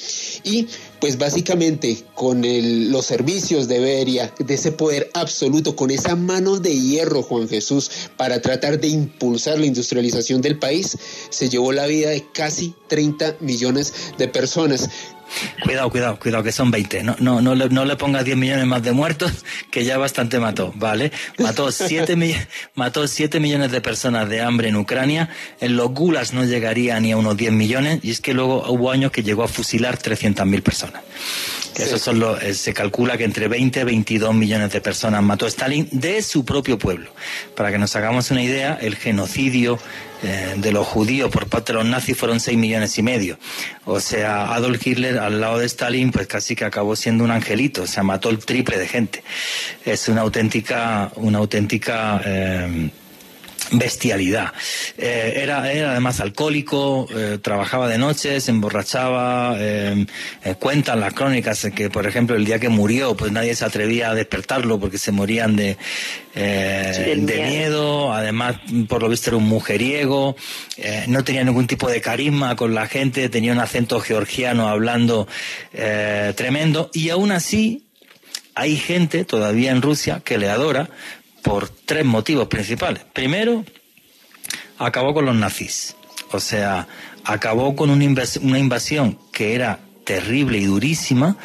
Y pues básicamente con los servicios de Beria, de ese poder absoluto, con esa mano de hierro, Juan Jesús, para tratar de impulsar la industrialización del país, se llevó la vida de casi 30 millones de personas. Cuidado, cuidado, cuidado, que son 20. No, no, no, le, no le pongas 10 millones más de muertos, que ya bastante mató, ¿vale? Mató 7, mató 7 millones de personas de hambre en Ucrania. En los gulas no llegaría ni a unos 10 millones, y es que luego hubo años que llegó a fusilar 300.000 personas. Eso son los, eh, se calcula que entre 20 y 22 millones de personas mató Stalin de su propio pueblo. Para que nos hagamos una idea, el genocidio eh, de los judíos por parte de los nazis fueron 6 millones y medio. O sea, Adolf Hitler al lado de Stalin pues casi que acabó siendo un angelito, o sea, mató el triple de gente. Es una auténtica, una auténtica eh, bestialidad. Eh, era, era además alcohólico, eh, trabajaba de noche, se emborrachaba. Eh, cuentan las crónicas que, por ejemplo, el día que murió, pues nadie se atrevía a despertarlo porque se morían de, de miedo. Además, por lo visto, era un mujeriego. no tenía ningún tipo de carisma con la gente, tenía un acento georgiano hablando tremendo. Y aún así, hay gente todavía en Rusia que le adora por tres motivos principales. Primero, acabó con los nazis. O sea, acabó con una, invasión que era terrible y durísima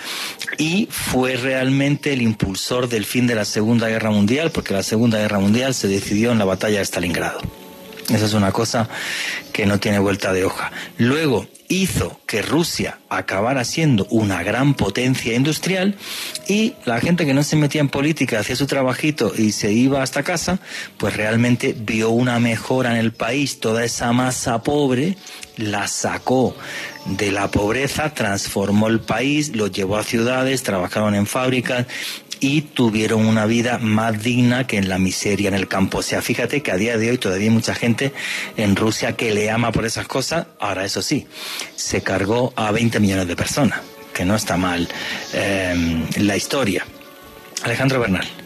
y fue realmente el impulsor del fin de la Segunda Guerra Mundial, porque la Segunda Guerra Mundial se decidió en la batalla de Stalingrado. Esa es una cosa que no tiene vuelta de hoja. Luego, hizo que Rusia acabara siendo una gran potencia industrial y la gente que no se metía en política hacía su trabajito y se iba hasta casa, pues realmente vio una mejora en el país, toda esa masa pobre la sacó de la pobreza, transformó el país, lo llevó a ciudades, trabajaron en fábricas y tuvieron una vida más digna que en la miseria en el campo. O sea, fíjate que a día de hoy todavía hay mucha gente en Rusia que le ama por esas cosas. Ahora, eso sí, se cargó a 20 millones de personas, que no está mal eh, la historia. Alejandro Bernal.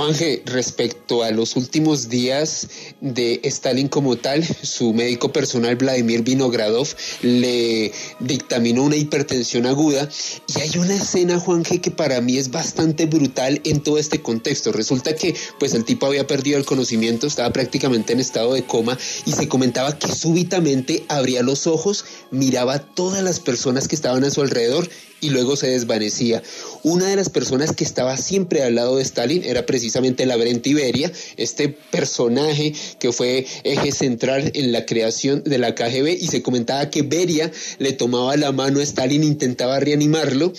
Juanje, respecto a los últimos días de Stalin como tal, su médico personal Vladimir Vinogradov le dictaminó una hipertensión aguda y hay una escena, Juanje, que para mí es bastante brutal en todo este contexto. Resulta que pues el tipo había perdido el conocimiento, estaba prácticamente en estado de coma y se comentaba que súbitamente abría los ojos, miraba a todas las personas que estaban a su alrededor y luego se desvanecía. Una de las personas que estaba siempre al lado de Stalin era precisamente Lavrent Iberia, este personaje que fue eje central en la creación de la KGB y se comentaba que Beria le tomaba la mano a Stalin, intentaba reanimarlo,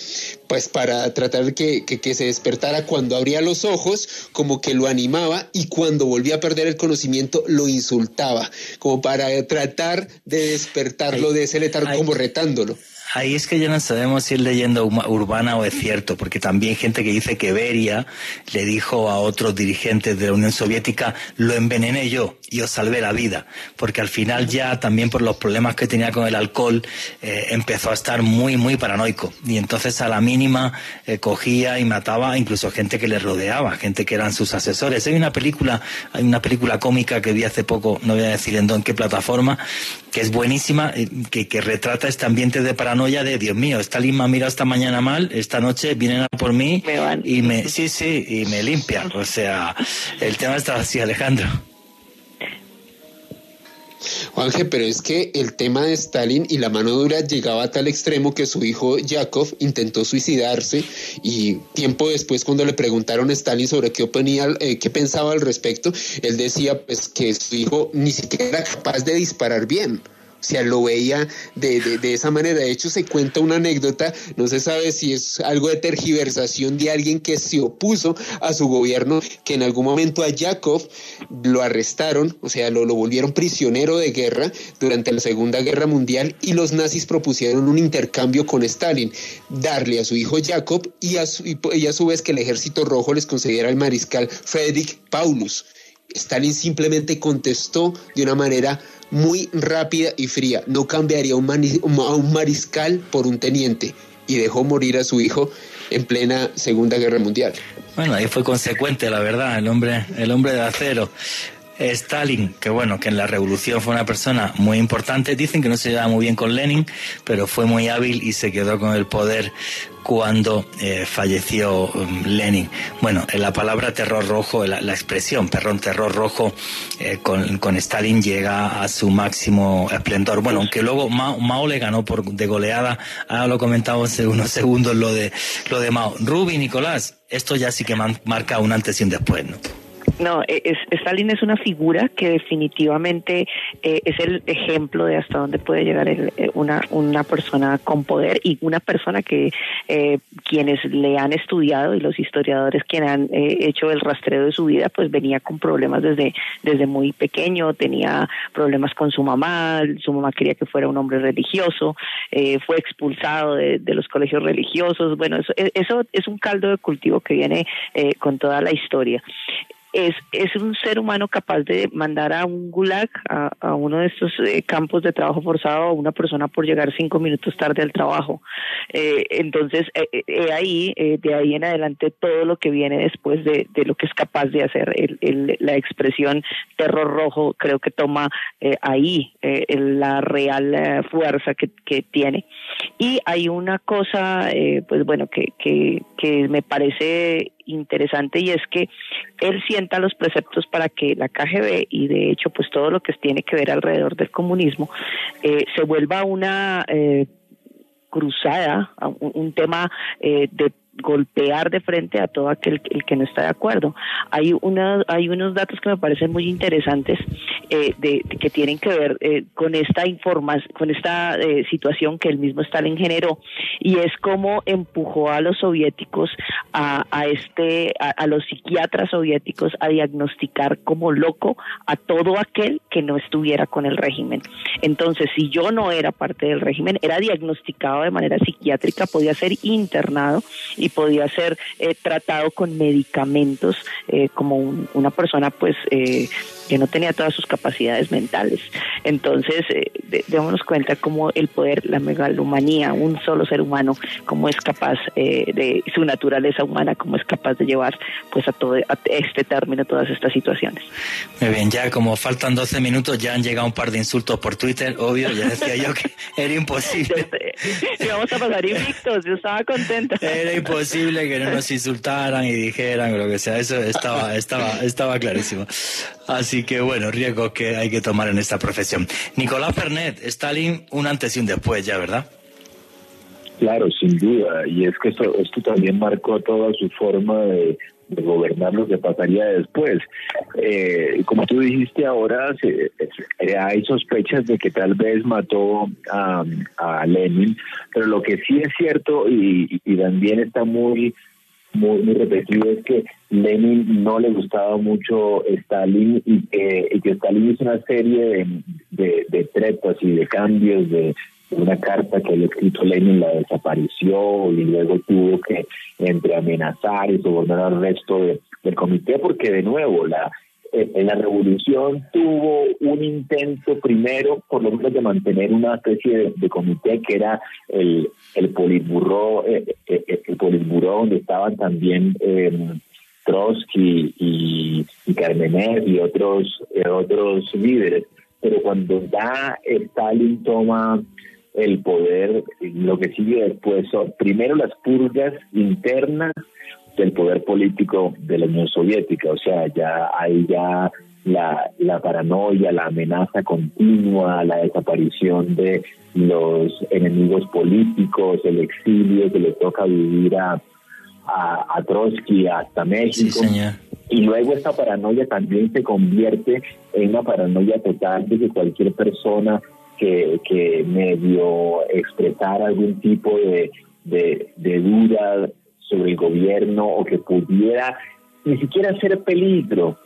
pues para tratar que, que, se despertara. Cuando abría los ojos, como que lo animaba y cuando volvía a perder el conocimiento lo insultaba, como para tratar de despertarlo de ese letargo, como retándolo ahí es que ya no sabemos si es leyenda urbana o es cierto, porque también gente que dice que Beria le dijo a otros dirigentes de la Unión Soviética, lo envenené yo y os salvé la vida, porque al final ya también por los problemas que tenía con el alcohol eh, empezó a estar muy, muy paranoico. Y entonces a la mínima eh, cogía y mataba incluso gente que le rodeaba, gente que eran sus asesores. Hay una película, hay una película cómica que vi hace poco, no voy a decir en, qué plataforma, que es buenísima, eh, que, que retrata este ambiente de paranoia de Dios mío, Stalin me ha mirado esta mañana mal, esta noche vienen a por mí y me, sí, sí, y me limpia. O sea, el tema está así, Alejandro. Juanje, pero es que el tema de Stalin y la mano dura llegaba a tal extremo que su hijo Yakov intentó suicidarse y tiempo después cuando le preguntaron a Stalin sobre qué opinía, eh, qué pensaba al respecto, él decía pues que su hijo ni siquiera era capaz de disparar bien. O sea, lo veía de, de, esa manera. De hecho, se cuenta una anécdota, no se sabe si es algo de tergiversación de alguien que se opuso a su gobierno, que en algún momento a Yakov lo arrestaron, o sea, lo, lo volvieron prisionero de guerra durante la Segunda Guerra Mundial y los nazis propusieron un intercambio con Stalin, darle a su hijo Jacob y a su, y a su vez que el ejército rojo les concediera al mariscal Friedrich Paulus. Stalin simplemente contestó de una manera muy rápida y fría. No cambiaría un a un mariscal por un teniente y dejó morir a su hijo en plena Segunda Guerra Mundial. Bueno, ahí fue consecuente, la verdad, el hombre, el hombre de acero. Stalin, que bueno, que en la revolución fue una persona muy importante, dicen que no se llevaba muy bien con Lenin, pero fue muy hábil y se quedó con el poder cuando eh, falleció um, Lenin. Bueno, la palabra terror rojo, la, expresión, perrón, terror rojo, eh, con, con, Stalin llega a su máximo esplendor. Bueno, aunque luego Mao, le ganó por de goleada, ahora lo comentamos hace unos segundos lo de, lo de Mao. Rubi, Nicolás, esto ya sí que marca un antes y un después, ¿no? No, e, es, Stalin es una figura que definitivamente eh, es el ejemplo de hasta dónde puede llegar el, eh, una, una persona con poder y una persona que eh, quienes le han estudiado y los historiadores quienes han hecho el rastreo de su vida, pues venía con problemas desde, desde muy pequeño, tenía problemas con su mamá, su mamá quería que fuera un hombre religioso, fue expulsado de, de, los colegios religiosos, bueno, eso, eso es un caldo de cultivo que viene con toda la historia es, es un ser humano capaz de mandar a un gulag, a, uno de estos eh, campos de trabajo forzado, a una persona por llegar cinco minutos tarde al trabajo. Eh, entonces, eh, ahí, de ahí en adelante, todo lo que viene después de, de lo que es capaz de hacer, el, la expresión terror rojo, creo que toma ahí la real fuerza que, que, tiene. Y hay una cosa, pues bueno, que, que, que me parece interesante y es que él sienta los preceptos para que la KGB y de hecho pues todo lo que tiene que ver alrededor del comunismo eh, se vuelva una eh, cruzada, un, tema eh, de golpear de frente a todo aquel el que no está de acuerdo. Hay una, hay unos datos que me parecen muy interesantes eh, de, que tienen que ver eh, con esta información, con esta eh, situación que el mismo Stalin generó y es cómo empujó a los soviéticos a, a este a, a, los psiquiatras soviéticos a diagnosticar como loco a todo aquel que no estuviera con el régimen. Entonces, si yo no era parte del régimen, era diagnosticado de manera psiquiátrica, podía ser internado y podía ser eh, tratado con medicamentos eh, como una persona pues eh, que no tenía todas sus capacidades mentales. Entonces, eh, démonos cuenta cómo el poder, la megalomanía, un solo ser humano, cómo es capaz de su naturaleza humana, cómo es capaz de llevar pues a todo a este término todas estas situaciones. Muy bien, ya como faltan 12 minutos, ya han llegado un par de insultos por Twitter, obvio, ya decía yo que era imposible. y vamos a pasar invictos, yo estaba contenta. Era imposible posible que no nos insultaran y dijeran lo que sea. Eso estaba, estaba, estaba clarísimo. Así que bueno, riesgos que hay que tomar en esta profesión. Nicolás Fernet, Stalin, un antes y un después ya, ¿verdad? Claro, sin duda. Y es que esto, esto también marcó toda su forma de, gobernar lo que pasaría después. Eh, como tú dijiste ahora, hay sospechas de que tal vez mató a Lenin, pero lo que sí es cierto y, también está muy, muy, repetido es que Lenin no le gustaba mucho Stalin y que, Stalin hizo una serie de, de, tretas y de cambios de, una carta que había escrito Lenin la desapareció y luego tuvo que entre amenazar y sobornar al resto del comité porque de nuevo la en la revolución tuvo un intento primero, por lo menos, de mantener una especie de, comité que era el, el politburó, eh, eh, eh, el politburó donde estaban también em, Trotsky y, y y otros, otros líderes. Pero cuando ya Stalin toma el poder, lo que sigue después son primero las purgas internas del poder político de la Unión Soviética. O sea, ya hay ya la, la paranoia, la amenaza continua, la desaparición de los enemigos políticos, el exilio que le toca vivir a, a, Trotsky hasta México. Y luego esta paranoia también se convierte en una paranoia total de que cualquier persona que, que medio expresar algún tipo de, de, de duda sobre el gobierno o que pudiera ni siquiera ser peligro,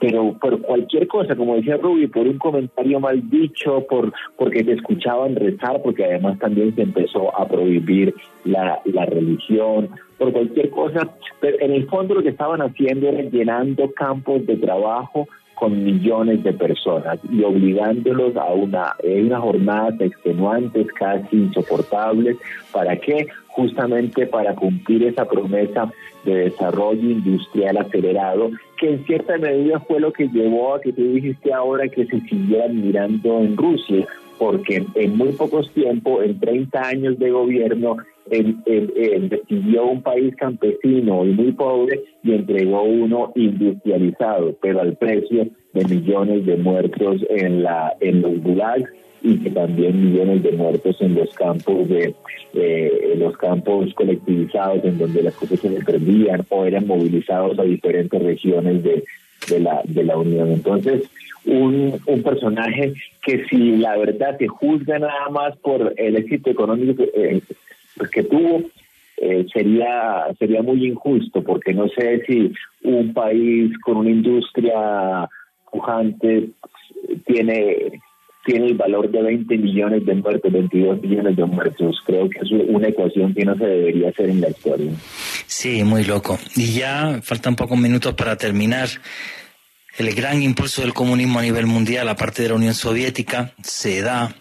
pero por cualquier cosa, como decía Ruby, por un comentario mal dicho, por porque te escuchaban rezar, porque además también se empezó a prohibir la, la religión, por cualquier cosa, pero en el fondo lo que estaban haciendo era llenando campos de trabajo con millones de personas y obligándolos a una, una jornadas extenuantes, casi insoportables. ¿Para qué? Justamente para cumplir esa promesa de desarrollo industrial acelerado, que en cierta medida fue lo que llevó a que tú dijiste ahora que se siguieran mirando en Rusia, porque en muy pocos tiempos, en 30 años de gobierno, decidió un país campesino y muy pobre y entregó uno industrializado, pero al precio de millones de muertos en la en los gulags y también millones de muertos en los campos de eh, los campos colectivizados en donde las cosechas se perdían o eran movilizados a diferentes regiones de, de la de la Unión. Entonces, un, personaje que si la verdad se juzga nada más por el éxito económico eh, pues, que tuvo, eh, sería sería muy injusto porque no sé si un país con una industria pujante tiene tiene el valor de 20 millones de muertos, 22 millones de muertos. Creo que es una ecuación que no se debería hacer en la historia. Sí, muy loco. Y ya faltan pocos minutos para terminar. El gran impulso del comunismo a nivel mundial, aparte de la Unión Soviética, se da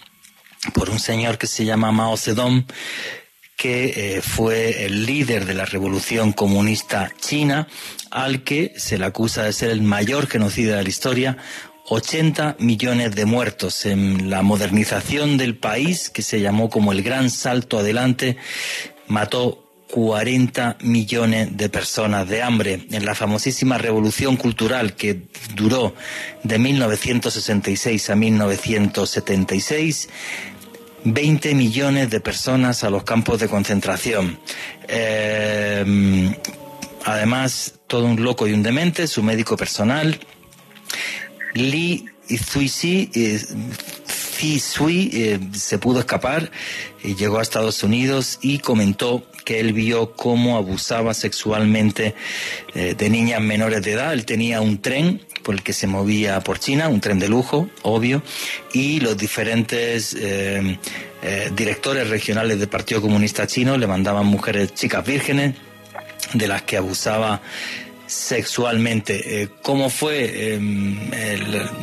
por un señor que se llama Mao Zedong, que eh, fue el líder de la revolución comunista china, al que se le acusa de ser el mayor genocida de la historia, 80 millones de muertos en la modernización del país, que se llamó como el gran salto adelante, mató 40 millones de personas de hambre. En la famosísima revolución cultural que duró de 1966 a 1976 20 millones de personas a los campos de concentración. Eh, además, todo un loco y un demente, su médico personal. Li Zuisi, eh, eh, se pudo escapar y llegó a Estados Unidos y comentó que él vio cómo abusaba sexualmente eh, de niñas menores de edad. Él tenía un tren por el que se movía por China, un tren de lujo, obvio, y los diferentes eh, eh, directores regionales del Partido Comunista Chino le mandaban mujeres chicas vírgenes de las que abusaba sexualmente. ¿Cómo fue? Em,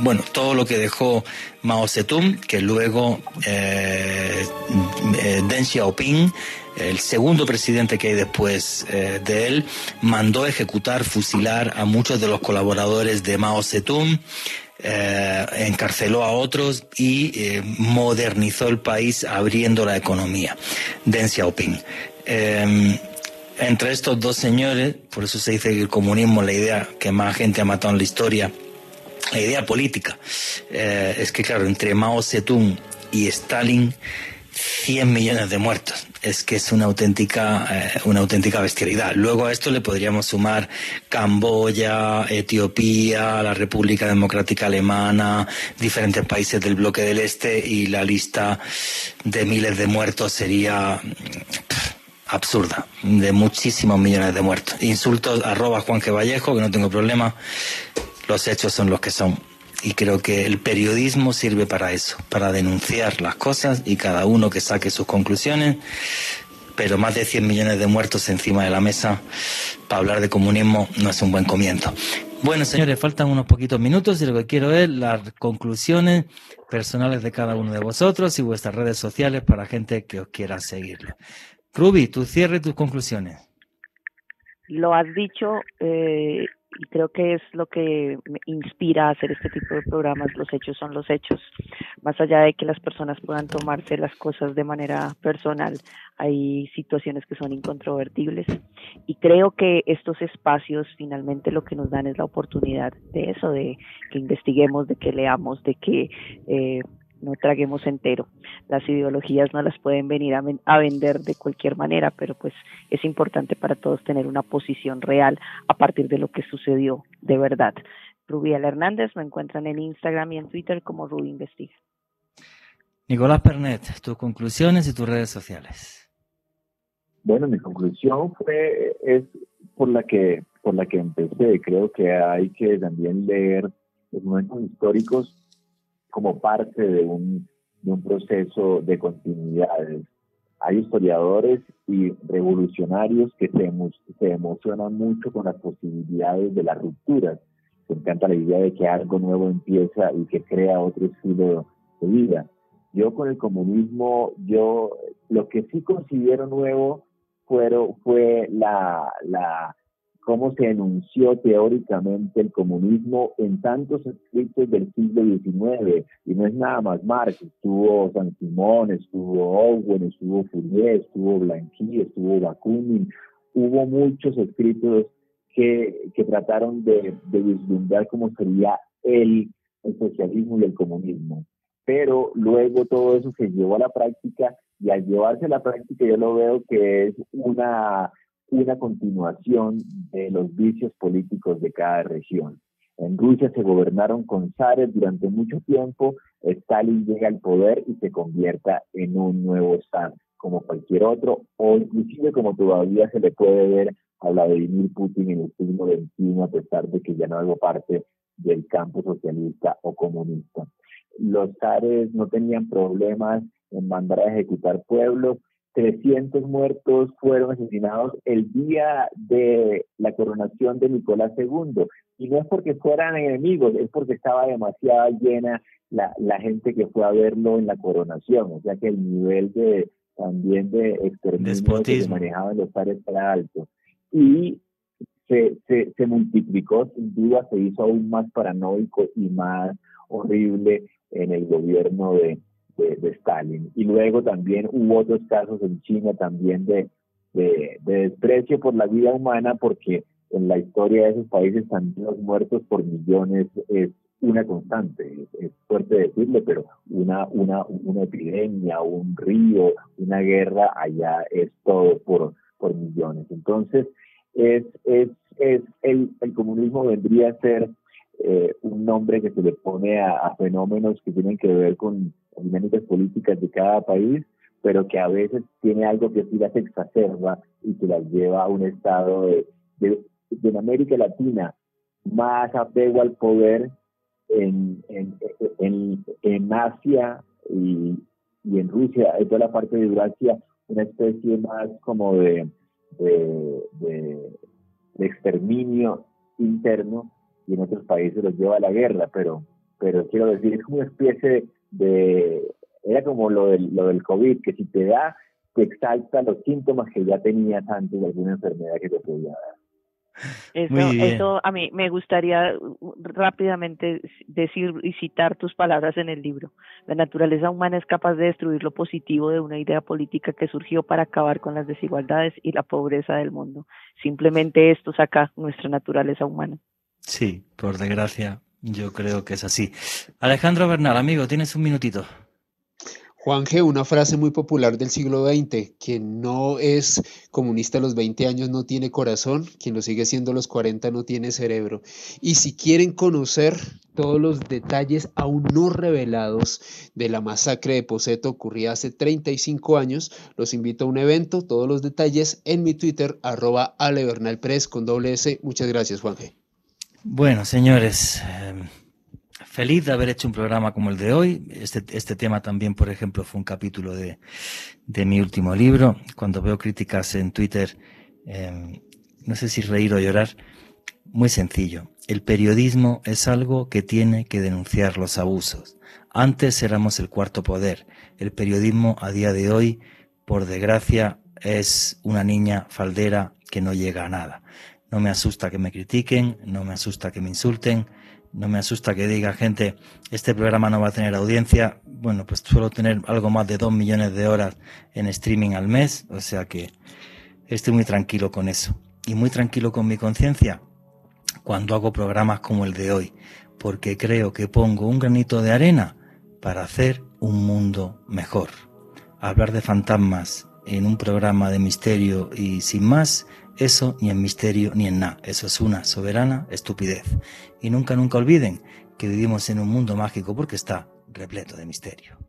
bueno, todo lo que dejó Mao Zedong, que luego Deng Xiaoping el segundo presidente que hay después eh, de él, mandó ejecutar, fusilar a muchos de los colaboradores de Mao Zedong, eh, encarceló a otros y eh, modernizó el país abriendo la economía. Deng Xiaoping. Entre estos dos señores, por eso se dice que el comunismo, la idea que más gente ha matado en la historia, la idea política, es que claro, entre Mao Zedong y Stalin, 100 millones de muertos es que es una auténtica, eh, una auténtica bestialidad. Luego a esto le podríamos sumar Camboya, Etiopía, la República Democrática Alemana, diferentes países del bloque del Este y la lista de miles de muertos sería absurda, de muchísimos millones de muertos. Insultos arroba Juan G. Vallejo, que no tengo problema, los hechos son los que son. Y creo que el periodismo sirve para eso, para denunciar las cosas y cada uno que saque sus conclusiones, pero más de 100 millones de muertos encima de la mesa para hablar de comunismo no es un buen comienzo. Bueno, señores, faltan unos poquitos minutos y lo que quiero es las conclusiones personales de cada uno de vosotros y vuestras redes sociales para gente que os quiera seguirlo. Ruby, tu cierre y tus conclusiones. Lo has dicho eh, y creo que es lo que me inspira a hacer este tipo de programas, los hechos son los hechos. Más allá de que las personas puedan tomarse las cosas de manera personal, hay situaciones que son incontrovertibles y creo que estos espacios finalmente lo que nos dan es la oportunidad de eso, de que investiguemos, de que leamos, de que eh, no traguemos entero. Las ideologías no las pueden venir a, vender de cualquier manera, pero pues es importante para todos tener una posición real a partir de lo que sucedió de verdad. Rubiel Hernández me encuentran en Instagram y en Twitter como Rubi Investiga. Nicolás Pernet, tus conclusiones y tus redes sociales. Bueno, mi conclusión fue es por la que por la que empecé. Creo que hay que también leer los momentos históricos como parte de un, de un proceso de continuidades. Hay historiadores y revolucionarios que se, se emocionan mucho con las posibilidades de las rupturas. Se encanta la idea de que algo nuevo empieza y que crea otro estilo de vida. Yo con el comunismo, yo lo que sí considero nuevo fueron, fue la, la, cómo se enunció teóricamente el comunismo en tantos escritos del siglo XIX. Y no es nada más Marx, estuvo San Simón, estuvo Owen, estuvo Fourier, estuvo Blanqui, estuvo Bakunin. Hubo muchos escritos que, que trataron de, de vislumbrar cómo sería el, el socialismo y el comunismo. Pero luego todo eso se llevó a la práctica y al llevarse a la práctica yo lo veo que es una una continuación de los vicios políticos de cada región. En Rusia se gobernaron con zares durante mucho tiempo, Stalin llega al poder y se convierta en un nuevo zar, como cualquier otro, o inclusive como todavía se le puede ver a Vladimir Putin en el siglo XXI, a pesar de que ya no hago parte del campo socialista o comunista. Los zares no tenían problemas en mandar a ejecutar pueblos, 300 muertos fueron asesinados el día de la coronación de Nicolás II. Y no es porque fueran enemigos, es porque estaba demasiado llena la, la gente que fue a verlo en la coronación. O sea que el nivel de también de exterminio que se manejaba en los pares era alto. Y se, se, se multiplicó, sin duda, se hizo aún más paranoico y más horrible en el gobierno de, de, Stalin. Y luego también hubo otros casos en China también de, de, desprecio por la vida humana, porque en la historia de esos países también los muertos por millones es una constante, es, fuerte decirlo, pero una, una, una epidemia, un río, una guerra, allá es todo por, por millones. Entonces, es, es, es el, el comunismo vendría a ser eh, un nombre que se le pone a, fenómenos que tienen que ver con dinámicas políticas de cada país, pero que a veces tiene algo que sí las exacerba y que las lleva a un estado de, de, América Latina más apego al poder en, en, en, en Asia y, y, en Rusia, en toda la parte de Eurasia, una especie más como de, de exterminio interno y en otros países los lleva a la guerra, pero, pero quiero decir, es como una especie de, era como lo del, lo del COVID, que si te da, te exalta los síntomas que ya tenías antes de alguna enfermedad que te podía dar. Eso, eso a mí me gustaría rápidamente decir y citar tus palabras en el libro. La naturaleza humana es capaz de destruir lo positivo de una idea política que surgió para acabar con las desigualdades y la pobreza del mundo. Simplemente esto saca nuestra naturaleza humana. Sí, por desgracia, yo creo que es así. Alejandro Bernal, amigo, tienes un minutito. Juan G., una frase muy popular del siglo XX, quien no es comunista a los 20 años no tiene corazón, quien lo sigue siendo a los 40 no tiene cerebro. Y si quieren conocer todos los detalles aún no revelados de la masacre de Poseto ocurrida hace 35 años, los invito a un evento, todos los detalles en mi Twitter, arroba con doble S. Muchas gracias, Juan G. Bueno, señores, em, feliz de haber hecho un programa como el de hoy. Este, este tema también, por ejemplo, fue un capítulo de, de mi último libro. Cuando veo críticas en Twitter, eh, no sé si reír o llorar, muy sencillo. El periodismo es algo que tiene que denunciar los abusos. Antes éramos el cuarto poder. El periodismo a día de hoy, por desgracia, es una niña faldera que no llega a nada. No me asusta que me critiquen, no me asusta que me insulten, no me asusta que diga gente, este programa no va a tener audiencia. Bueno, pues suelo tener algo más de dos millones de horas en streaming al mes, o sea que estoy muy tranquilo con eso. Y muy tranquilo con mi conciencia cuando hago programas como el de hoy, porque creo que pongo un granito de arena para hacer un mundo mejor. Hablar de fantasmas en un programa de misterio y sin más, eso ni en misterio ni en nada, eso es una soberana estupidez. Y nunca, nunca olviden que vivimos en un mundo mágico porque está repleto de misterio.